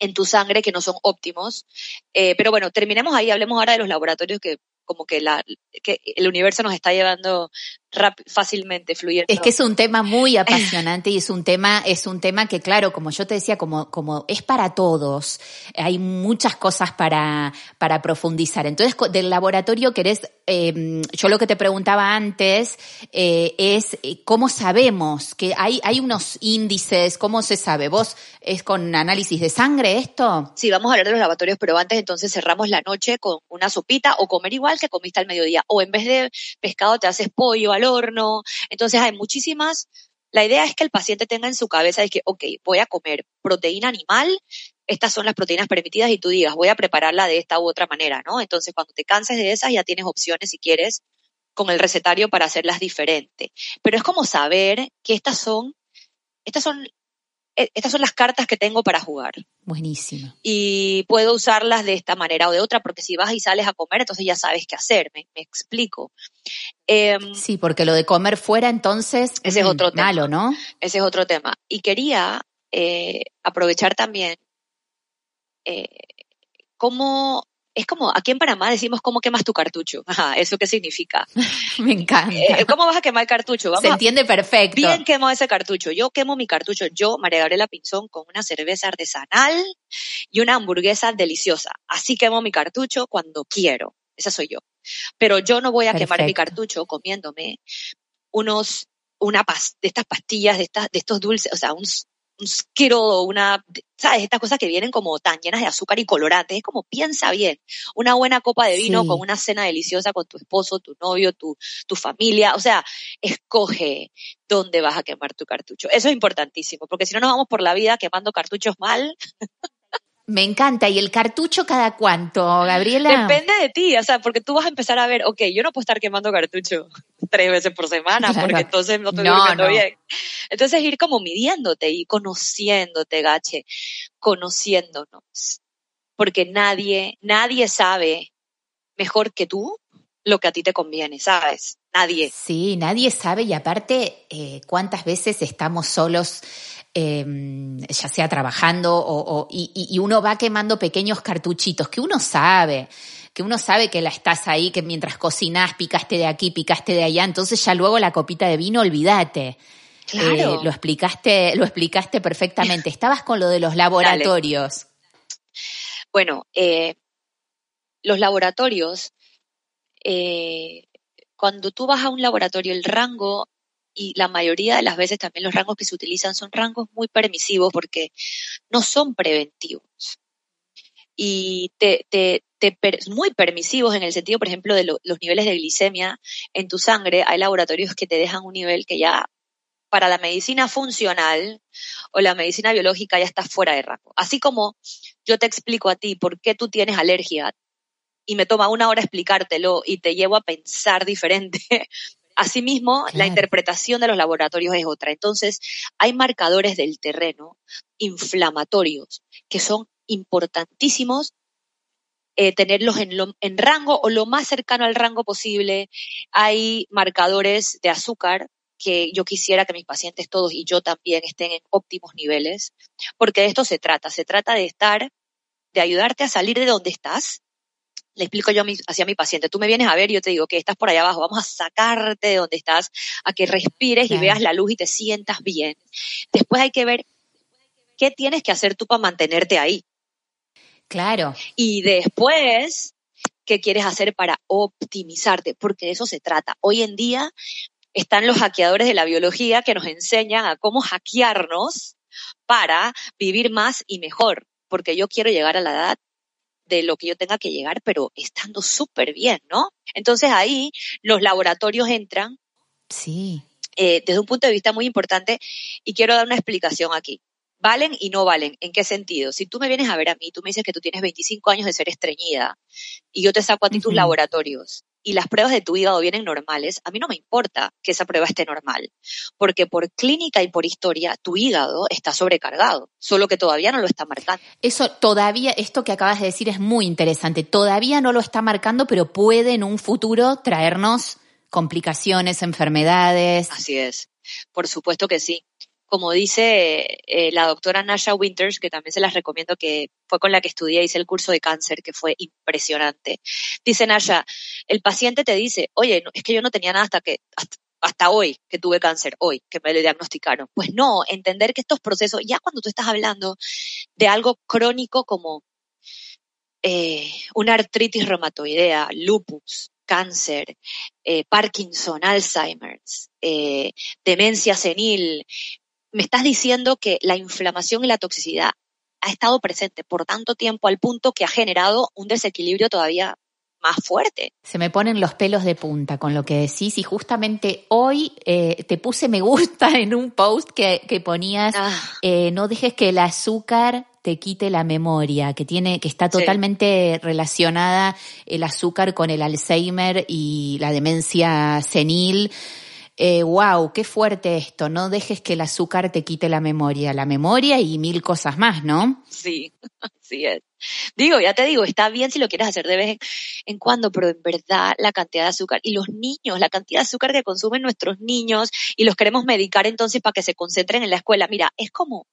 S2: en tu sangre que no son óptimos. Eh, pero bueno, terminemos ahí, hablemos ahora de los laboratorios que como que, la, que el universo nos está llevando fácilmente fluyendo.
S1: Es que es un tema muy apasionante y es un tema, es un tema que, claro, como yo te decía, como, como es para todos, hay muchas cosas para, para profundizar. Entonces, del laboratorio querés, eh, yo lo que te preguntaba antes eh, es eh, cómo sabemos que hay, hay unos índices, cómo se sabe. ¿Vos es con análisis de sangre esto?
S2: Sí, vamos a hablar de los laboratorios, pero antes entonces cerramos la noche con una sopita o comer igual que comiste al mediodía. O en vez de pescado te haces pollo, horno. Entonces hay muchísimas La idea es que el paciente tenga en su cabeza de que, ok, voy a comer proteína animal, estas son las proteínas permitidas y tú digas, voy a prepararla de esta u otra manera, ¿no? Entonces, cuando te canses de esas, ya tienes opciones si quieres con el recetario para hacerlas diferente. Pero es como saber que estas son, estas son, estas son las cartas que tengo para jugar.
S1: Buenísimo.
S2: Y puedo usarlas de esta manera o de otra, porque si vas y sales a comer, entonces ya sabes qué hacer, me, explico.
S1: Em, sí, porque lo de comer fuera, entonces,
S2: ese es otro tema.
S1: malo, ¿no?
S2: Ese es otro tema. Y quería eh, aprovechar también eh, cómo es como, aquí en Panamá decimos, ¿cómo quemas tu cartucho? Ajá, ¿eso qué significa?
S1: Me encanta. Eh,
S2: ¿Cómo vas a quemar el cartucho?
S1: Se entiende perfecto.
S2: Bien quemo ese cartucho. Yo quemo mi cartucho, yo, María Gabriela Pinzón, con una cerveza artesanal y una hamburguesa deliciosa. Así quemo mi cartucho cuando quiero. Esa soy yo. Pero yo no voy a quemar mi cartucho comiéndome unos, una de estas pastillas, de, estas, de estos dulces, o sea, un un Skittle o una, ¿sabes? Estas cosas que vienen como tan llenas de azúcar y colorantes. Es como piensa bien. Una buena copa de vino con una cena deliciosa con tu esposo, tu novio, tu, tu familia. O sea, escoge dónde vas a quemar tu cartucho. Eso es importantísimo, porque si no nos vamos por la vida quemando cartuchos mal.
S1: Me encanta. ¿Y el cartucho cada cuánto, Gabriela?
S2: Depende de ti, o sea, porque tú vas a empezar a ver, ok, yo no puedo estar quemando cartucho tres veces por semana, porque entonces no estoy no, bien. Entonces ir como midiéndote y conociéndote, gache, conociéndonos. Porque nadie, nadie sabe mejor que tú lo que a ti te conviene, ¿sabes? Nadie.
S1: Sí, nadie sabe y aparte, eh, ¿cuántas veces estamos solos Em, ya sea trabajando o, y, uno va quemando pequeños cartuchitos que uno sabe, que uno sabe que la estás ahí, que mientras cocinas picaste de aquí, picaste de allá, entonces ya luego la copita de vino, olvídate. Claro. Eh, lo explicaste, lo explicaste perfectamente. Estabas con lo de los laboratorios.
S2: Bueno, eh, los laboratorios, eh, cuando tú vas a un laboratorio, el rango y la mayoría de las veces también los rangos que se utilizan son rangos muy permisivos porque no son preventivos. Y te, te, muy permisivos en el sentido, por ejemplo, de los niveles de glicemia en tu sangre. Hay laboratorios que te dejan un nivel que ya para la medicina funcional o la medicina biológica ya está fuera de rango. Así como yo te explico a ti por qué tú tienes alergia y me toma una hora explicártelo y te llevo a pensar diferente Asimismo, la interpretación de los laboratorios es otra. Entonces, hay marcadores del terreno inflamatorios que son importantísimos eh, tenerlos en, en rango o lo más cercano al rango posible. Hay marcadores de azúcar que yo quisiera que mis pacientes todos y yo también estén en óptimos niveles, porque de esto se trata. Se trata de estar, de ayudarte a salir de donde estás le explico yo hacia mi paciente, tú me vienes a ver y yo te digo que estás por allá abajo, vamos a sacarte de donde estás, a que respires y veas la luz y te sientas bien. Después hay que ver qué tienes que hacer tú para mantenerte ahí.
S1: Claro.
S2: Y después, ¿qué quieres hacer para optimizarte? Porque de eso se trata. Hoy en día están los hackeadores de la biología que nos enseñan a cómo hackearnos para vivir más y mejor, porque yo quiero llegar a la edad de lo que yo tenga que llegar, pero estando súper bien, ¿no? Entonces ahí los laboratorios entran.
S1: Sí.
S2: Eh, desde un punto de vista muy importante y quiero dar una explicación aquí. ¿Valen y no valen? ¿En qué sentido? Si tú me vienes a ver a mí, tú me dices que tú tienes 25 años de ser estreñida y yo te saco a ti tus laboratorios y las pruebas de tu hígado vienen normales, a mí no me importa que esa prueba esté normal, porque por clínica y por historia tu hígado está sobrecargado, solo que todavía no lo está marcando.
S1: Eso todavía, esto que acabas de decir es muy interesante, todavía no lo está marcando, pero puede en un futuro traernos complicaciones, enfermedades.
S2: Así es, por supuesto que sí como dice eh, la doctora Nasha Winters, que también se las recomiendo, que fue con la que estudié, hice el curso de cáncer, que fue impresionante. Dice Nasha, el paciente te dice, oye, es que yo no tenía nada hasta que, hasta, hoy que tuve cáncer, hoy que me lo diagnosticaron. Pues no, entender que estos procesos, ya cuando tú estás hablando de algo crónico como eh, una artritis reumatoidea, lupus, cáncer, eh, Parkinson, Alzheimer's, demencia senil, me estás diciendo que la inflamación y la toxicidad ha estado presente por tanto tiempo al punto que ha generado un desequilibrio todavía más fuerte.
S1: Se me ponen los pelos de punta con lo que decís y justamente hoy eh, te puse me gusta en un post que, que ponías, ah. eh, no dejes que el azúcar te quite la memoria, que tiene, que está totalmente relacionada el azúcar con el Alzheimer y la demencia senil. Eh, wow, qué fuerte esto, no dejes que el azúcar te quite la memoria, la memoria y mil cosas más, ¿no?
S2: Sí, así es. Digo, ya te digo, está bien si lo quieres hacer de vez en cuando, pero en verdad la cantidad de azúcar y los niños, la cantidad de azúcar que consumen nuestros niños y los queremos medicar entonces para que se concentren en la escuela. Mira, es como,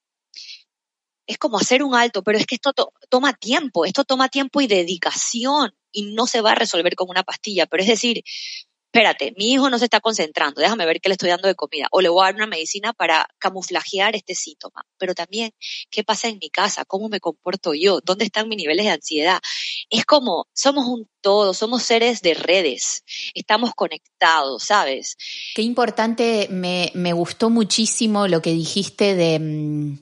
S2: es como hacer un alto, pero es que esto toma tiempo, esto toma tiempo y dedicación y no se va a resolver con una pastilla. Pero es decir, espérate, mi hijo no se está concentrando, déjame ver qué le estoy dando de comida, o le voy a dar una medicina para camuflajear este síntoma. Pero también, ¿qué pasa en mi casa? ¿Cómo me comporto yo? ¿Dónde están mis niveles de ansiedad? Es como, somos un todo, somos seres de redes, estamos conectados, ¿sabes?
S1: Qué importante, me, me gustó muchísimo lo que dijiste de... Mm,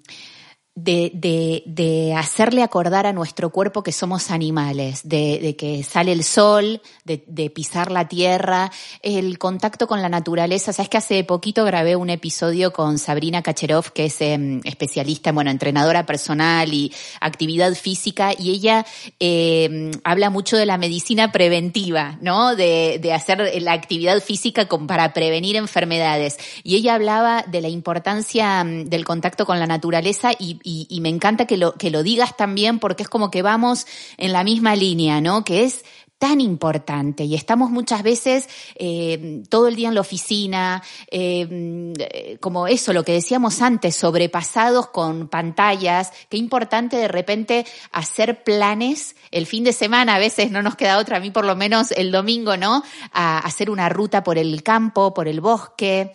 S1: de, de, de, hacerle acordar a nuestro cuerpo que somos animales, de, de que sale el sol, de, pisar la tierra, el contacto con la naturaleza. Sabes que hace poquito grabé un episodio con Sabrina Kacherov, que es em, especialista, bueno, entrenadora personal y actividad física, y ella em, habla mucho de la medicina preventiva, ¿no? De, de hacer la actividad física para prevenir enfermedades. Y ella hablaba de la importancia em, del contacto con la naturaleza y y, me encanta que lo, que lo digas también porque es como que vamos en la misma línea, ¿no? Que es tan importante y estamos muchas veces eh, todo el día en la oficina, eh, como eso, lo que decíamos antes, sobrepasados con pantallas, qué importante de repente hacer planes el fin de semana, a veces no nos queda otra, a mí por lo menos el domingo, ¿no? A hacer una ruta por el campo, por el bosque,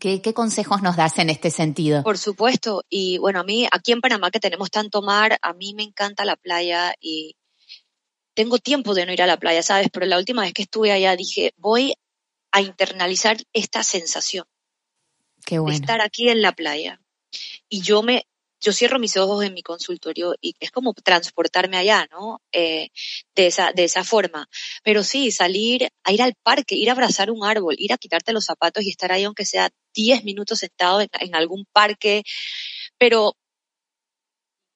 S1: ¿Qué, consejos nos das en este sentido?
S2: Por supuesto, y bueno, a mí aquí en Panamá que tenemos tanto mar, a mí me encanta la playa y tengo tiempo de no ir a la playa, ¿sabes? Pero la última vez que estuve allá dije, voy a internalizar esta sensación.
S1: Qué bueno.
S2: De estar aquí en la playa. Y yo me, yo cierro mis ojos en mi consultorio y es como transportarme allá, ¿no? Eh, de, esa, de esa forma. Pero sí, salir a ir al parque, ir a abrazar un árbol, ir a quitarte los zapatos y estar ahí aunque sea 10 minutos sentado en, algún parque, pero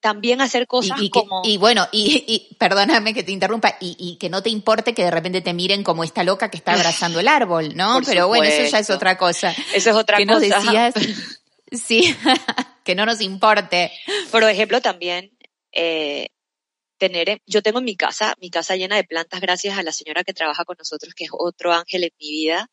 S2: también hacer cosas
S1: y,
S2: como...
S1: Y, bueno, y, perdóname que te interrumpa, y, que no te importe que de repente te miren como esta loca que está abrazando el árbol, ¿no? Pero bueno, eso ya es otra cosa.
S2: Eso es otra cosa.
S1: nos decías? Sí, que no nos importe.
S2: Por ejemplo, también eh, tener, yo tengo en mi casa, mi casa llena de plantas gracias a la señora que trabaja con nosotros, que es otro ángel en mi vida.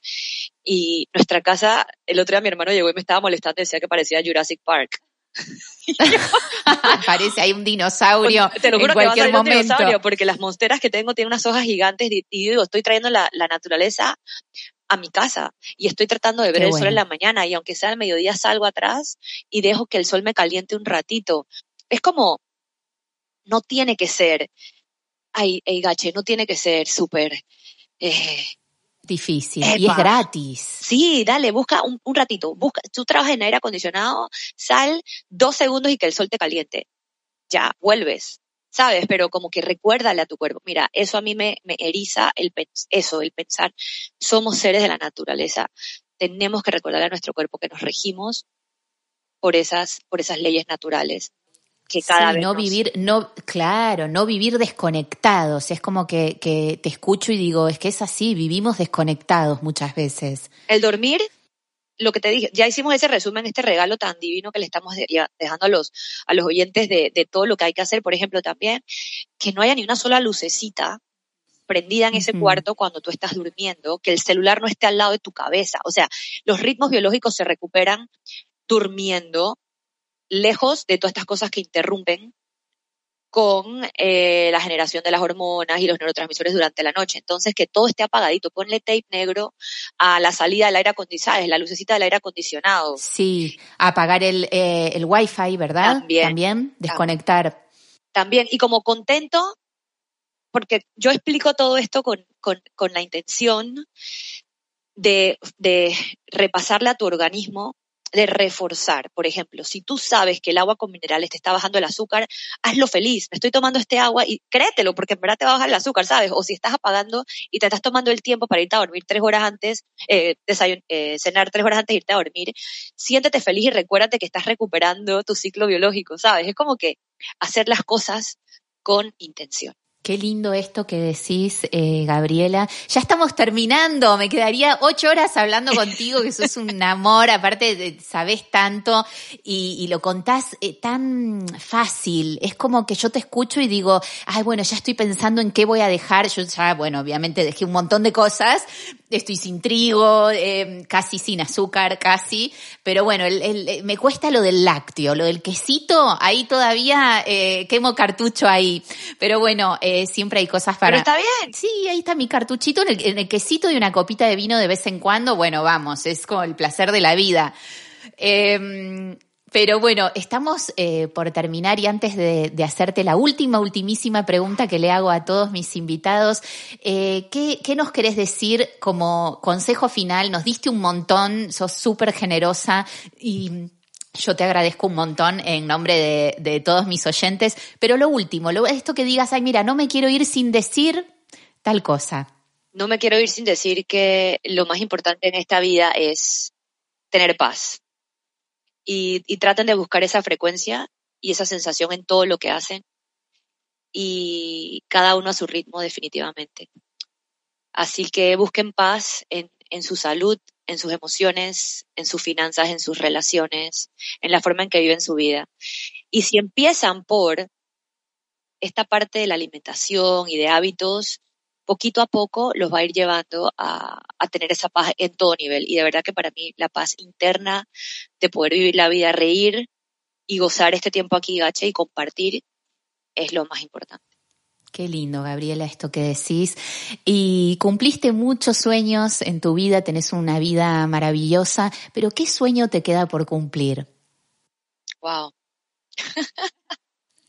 S2: Y nuestra casa, el otro día mi hermano llegó y me estaba molestando y decía que parecía Jurassic Park.
S1: Parece hay un dinosaurio.
S2: Te lo juro que va a salir un dinosaurio, porque las monsteras que tengo tienen unas hojas gigantes y, digo, estoy trayendo la, la, naturaleza a mi casa y estoy tratando de ver el sol en la mañana y aunque sea al mediodía salgo atrás y dejo que el sol me caliente un ratito. Es como, no tiene que ser, ay, ay gache, no tiene que ser súper... Eh,
S1: Difícil. Y es gratis.
S2: Sí, dale, busca un, un, ratito. Busca, tú trabajas en aire acondicionado, sal dos segundos y que el sol te caliente. Ya, vuelves. ¿sabes? Pero como que recuérdale a tu cuerpo. Mira, eso a mí me, me eriza el eso, el pensar. Somos seres de la naturaleza. Tenemos que recordarle a nuestro cuerpo que nos regimos por esas, por esas leyes naturales. Que cada vez
S1: no vivir, no, claro, no vivir desconectados. Es como que, que te escucho y digo, es que es así, vivimos desconectados muchas veces.
S2: El dormir lo que te dije, ya hicimos ese resumen, este regalo tan divino que le estamos dejando a los, a los oyentes de, todo lo que hay que hacer. Por ejemplo, también que no haya ni una sola lucecita prendida en ese cuarto cuando tú estás durmiendo, que el celular no esté al lado de tu cabeza. O sea, los ritmos biológicos se recuperan durmiendo, lejos de todas estas cosas que interrumpen con eh, la generación de las hormonas y los neurotransmisores durante la noche. Entonces, que todo esté apagadito. Ponle tape negro a la salida del aire acondicionado, la lucecita del aire acondicionado.
S1: Sí, apagar el, eh, el wifi, ¿verdad?
S2: También.
S1: También, desconectar.
S2: También, y como contento, porque yo explico todo esto con, con, con la intención de, de repasarle a tu organismo de reforzar. Por ejemplo, si tú sabes que el agua con minerales te está bajando el azúcar, hazlo feliz. Me estoy tomando este agua y créetelo, porque en verdad te va a bajar el azúcar, ¿sabes? O si estás apagando y te estás tomando el tiempo para irte a dormir tres horas antes, eh, eh, cenar tres horas antes de irte a dormir, siéntete feliz y recuérdate que estás recuperando tu ciclo biológico, ¿sabes? Es como que hacer las cosas con intención.
S1: Qué lindo esto que decís, eh, Gabriela. Ya estamos terminando, me quedaría ocho horas hablando contigo, que sos un amor, aparte de, sabés tanto y, lo contás eh, tan fácil. Es como que yo te escucho y digo, ay, bueno, ya estoy pensando en qué voy a dejar. Yo ya, bueno, obviamente dejé un montón de cosas, estoy sin trigo, eh, casi sin azúcar, casi, pero bueno, el, me cuesta lo del lácteo, lo del quesito, ahí todavía quemo cartucho ahí. Pero bueno, eh, siempre hay cosas para...
S2: Pero está bien.
S1: Sí, ahí está mi cartuchito en el, quesito y una copita de vino de vez en cuando. Bueno, vamos, es como el placer de la vida. Em, pero bueno, estamos eh, por terminar y antes de, hacerte la última, ultimísima pregunta que le hago a todos mis invitados, eh, ¿qué, ¿qué, nos querés decir como consejo final? Nos diste un montón, sos súper generosa y yo te agradezco un montón en nombre de, todos mis oyentes, pero lo último, lo, esto que digas, ay, mira, no me quiero ir sin decir tal cosa.
S2: No me quiero ir sin decir que lo más importante en esta vida es tener paz. Y, y traten de buscar esa frecuencia y esa sensación en todo lo que hacen. Y cada uno a su ritmo, definitivamente. Así que busquen paz en, en su salud, en sus emociones, en sus finanzas, en sus relaciones, en la forma en que viven su vida. Y si empiezan por esta parte de la alimentación y de hábitos, poquito a poco los va a ir llevando a, tener esa paz en todo nivel. Y de verdad que para mí la paz interna de poder vivir la vida, reír y gozar este tiempo aquí, gache, y compartir es lo más importante.
S1: Qué lindo, Gabriela, esto que decís. Y cumpliste muchos sueños en tu vida, tenés una vida maravillosa, pero ¿qué sueño te queda por cumplir?
S2: Wow.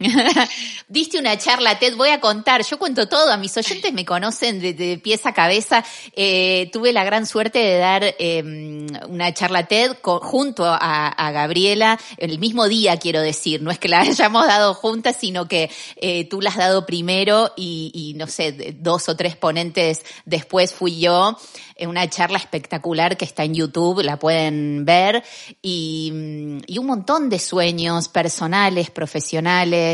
S1: Diste una charla, Ted, voy a contar, yo cuento todo, a mis oyentes me conocen de, pies a cabeza. Eh, tuve la gran suerte de dar em, una charla TED junto a, Gabriela, el mismo día quiero decir, no es que la hayamos dado juntas, sino que eh, tú la has dado primero y, no sé, dos o tres ponentes después fui yo una charla espectacular que está en YouTube, la pueden ver, y, un montón de sueños personales, profesionales.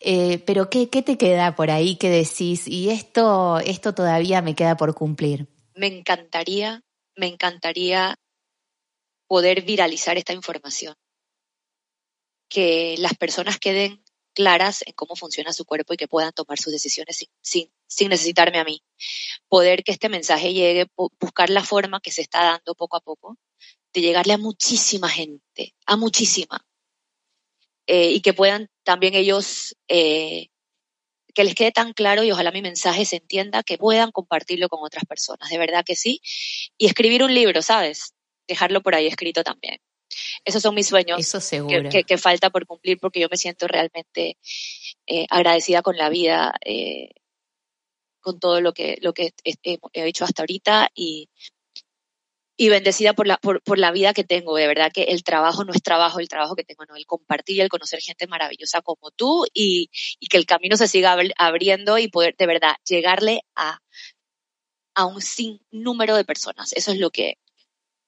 S1: Eh, pero ¿qué, ¿qué te queda por ahí que decís? Y esto, esto todavía me queda por cumplir.
S2: Me encantaría, me encantaría poder viralizar esta información. Que las personas queden claras en cómo funciona su cuerpo y que puedan tomar sus decisiones sin, sin, necesitarme a mí. Poder que este mensaje llegue, buscar la forma que se está dando poco a poco de llegarle a muchísima gente, a muchísima. Eh, y que puedan también ellos, eh, que les quede tan claro y ojalá mi mensaje se entienda, que puedan compartirlo con otras personas, de verdad que sí. Y escribir un libro, ¿sabes? Dejarlo por ahí escrito también. Esos son mis sueños
S1: Eso
S2: Que, falta por cumplir porque yo me siento realmente eh, agradecida con la vida, eh, con todo lo que, lo que he, hecho hasta ahorita y, y bendecida por la, por, por, la vida que tengo. De verdad que el trabajo no es trabajo, el trabajo que tengo, no, el compartir y el conocer gente maravillosa como tú y, y que el camino se siga abriendo y poder de verdad llegarle a, a un sinnúmero de personas. Eso es lo que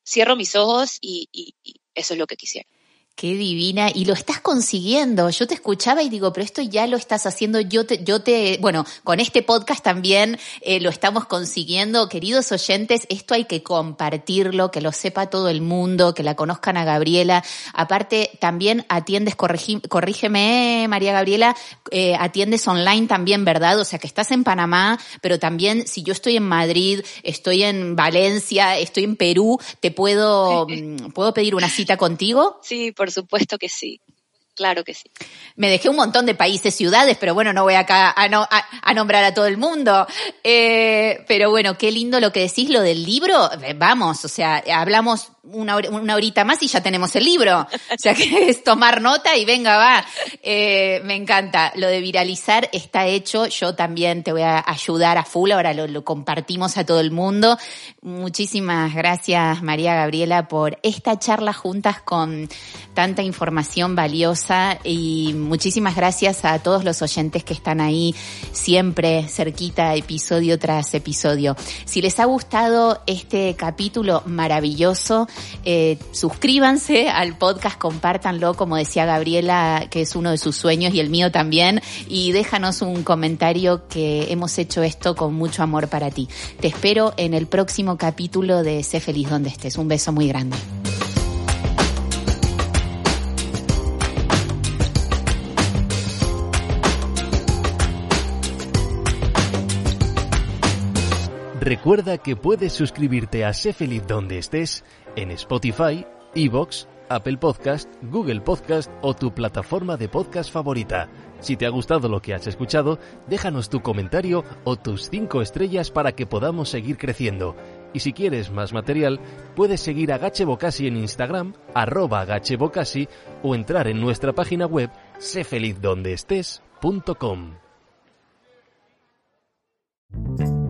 S2: cierro mis ojos y, y, eso es lo que quisiera.
S1: Qué divina. Y lo estás consiguiendo. Yo te escuchaba y digo, pero esto ya lo estás haciendo. Yo te, yo te, bueno, con este podcast también eh, lo estamos consiguiendo. Queridos oyentes, esto hay que compartirlo, que lo sepa todo el mundo, que la conozcan a Gabriela. Aparte, también atiendes, corrígeme, María Gabriela, eh, atiendes online también, ¿verdad? O sea, que estás en Panamá, pero también si yo estoy en Madrid, estoy en Valencia, estoy en Perú, ¿te puedo, ¿puedo pedir una cita contigo?
S2: Sí, por supuesto que sí. Claro que sí.
S1: Me dejé un montón de países, ciudades, pero bueno, no voy acá a, nombrar a todo el mundo. Eh, pero bueno, qué lindo lo que decís, lo del libro. Eh, vamos, o sea, hablamos una, una, horita más y ya tenemos el libro. O sea que es tomar nota y venga, va. Eh, me encanta. Lo de viralizar está hecho. Yo también te voy a ayudar a full. Ahora lo, lo compartimos a todo el mundo. Muchísimas gracias, María Gabriela, por esta charla juntas con tanta información valiosa y muchísimas gracias a todos los oyentes que están ahí siempre cerquita, episodio tras episodio. Si les ha gustado este capítulo maravilloso, eh, suscríbanse al podcast, compártanlo, como decía Gabriela, que es uno de sus sueños y el mío también, y déjanos un comentario que hemos hecho esto con mucho amor para ti. Te espero en el próximo capítulo de Sé feliz donde estés. Un beso muy grande.
S3: Recuerda que puedes suscribirte a Sé Feliz donde estés en Spotify, Evox, Apple Podcast, Google Podcast o tu plataforma de podcast favorita. Si te ha gustado lo que has escuchado, déjanos tu comentario o tus 5 estrellas para que podamos seguir creciendo. Y si quieres más material, puedes seguir a Gache en Instagram, arroba o entrar en nuestra página web sefelizdondeestés.com.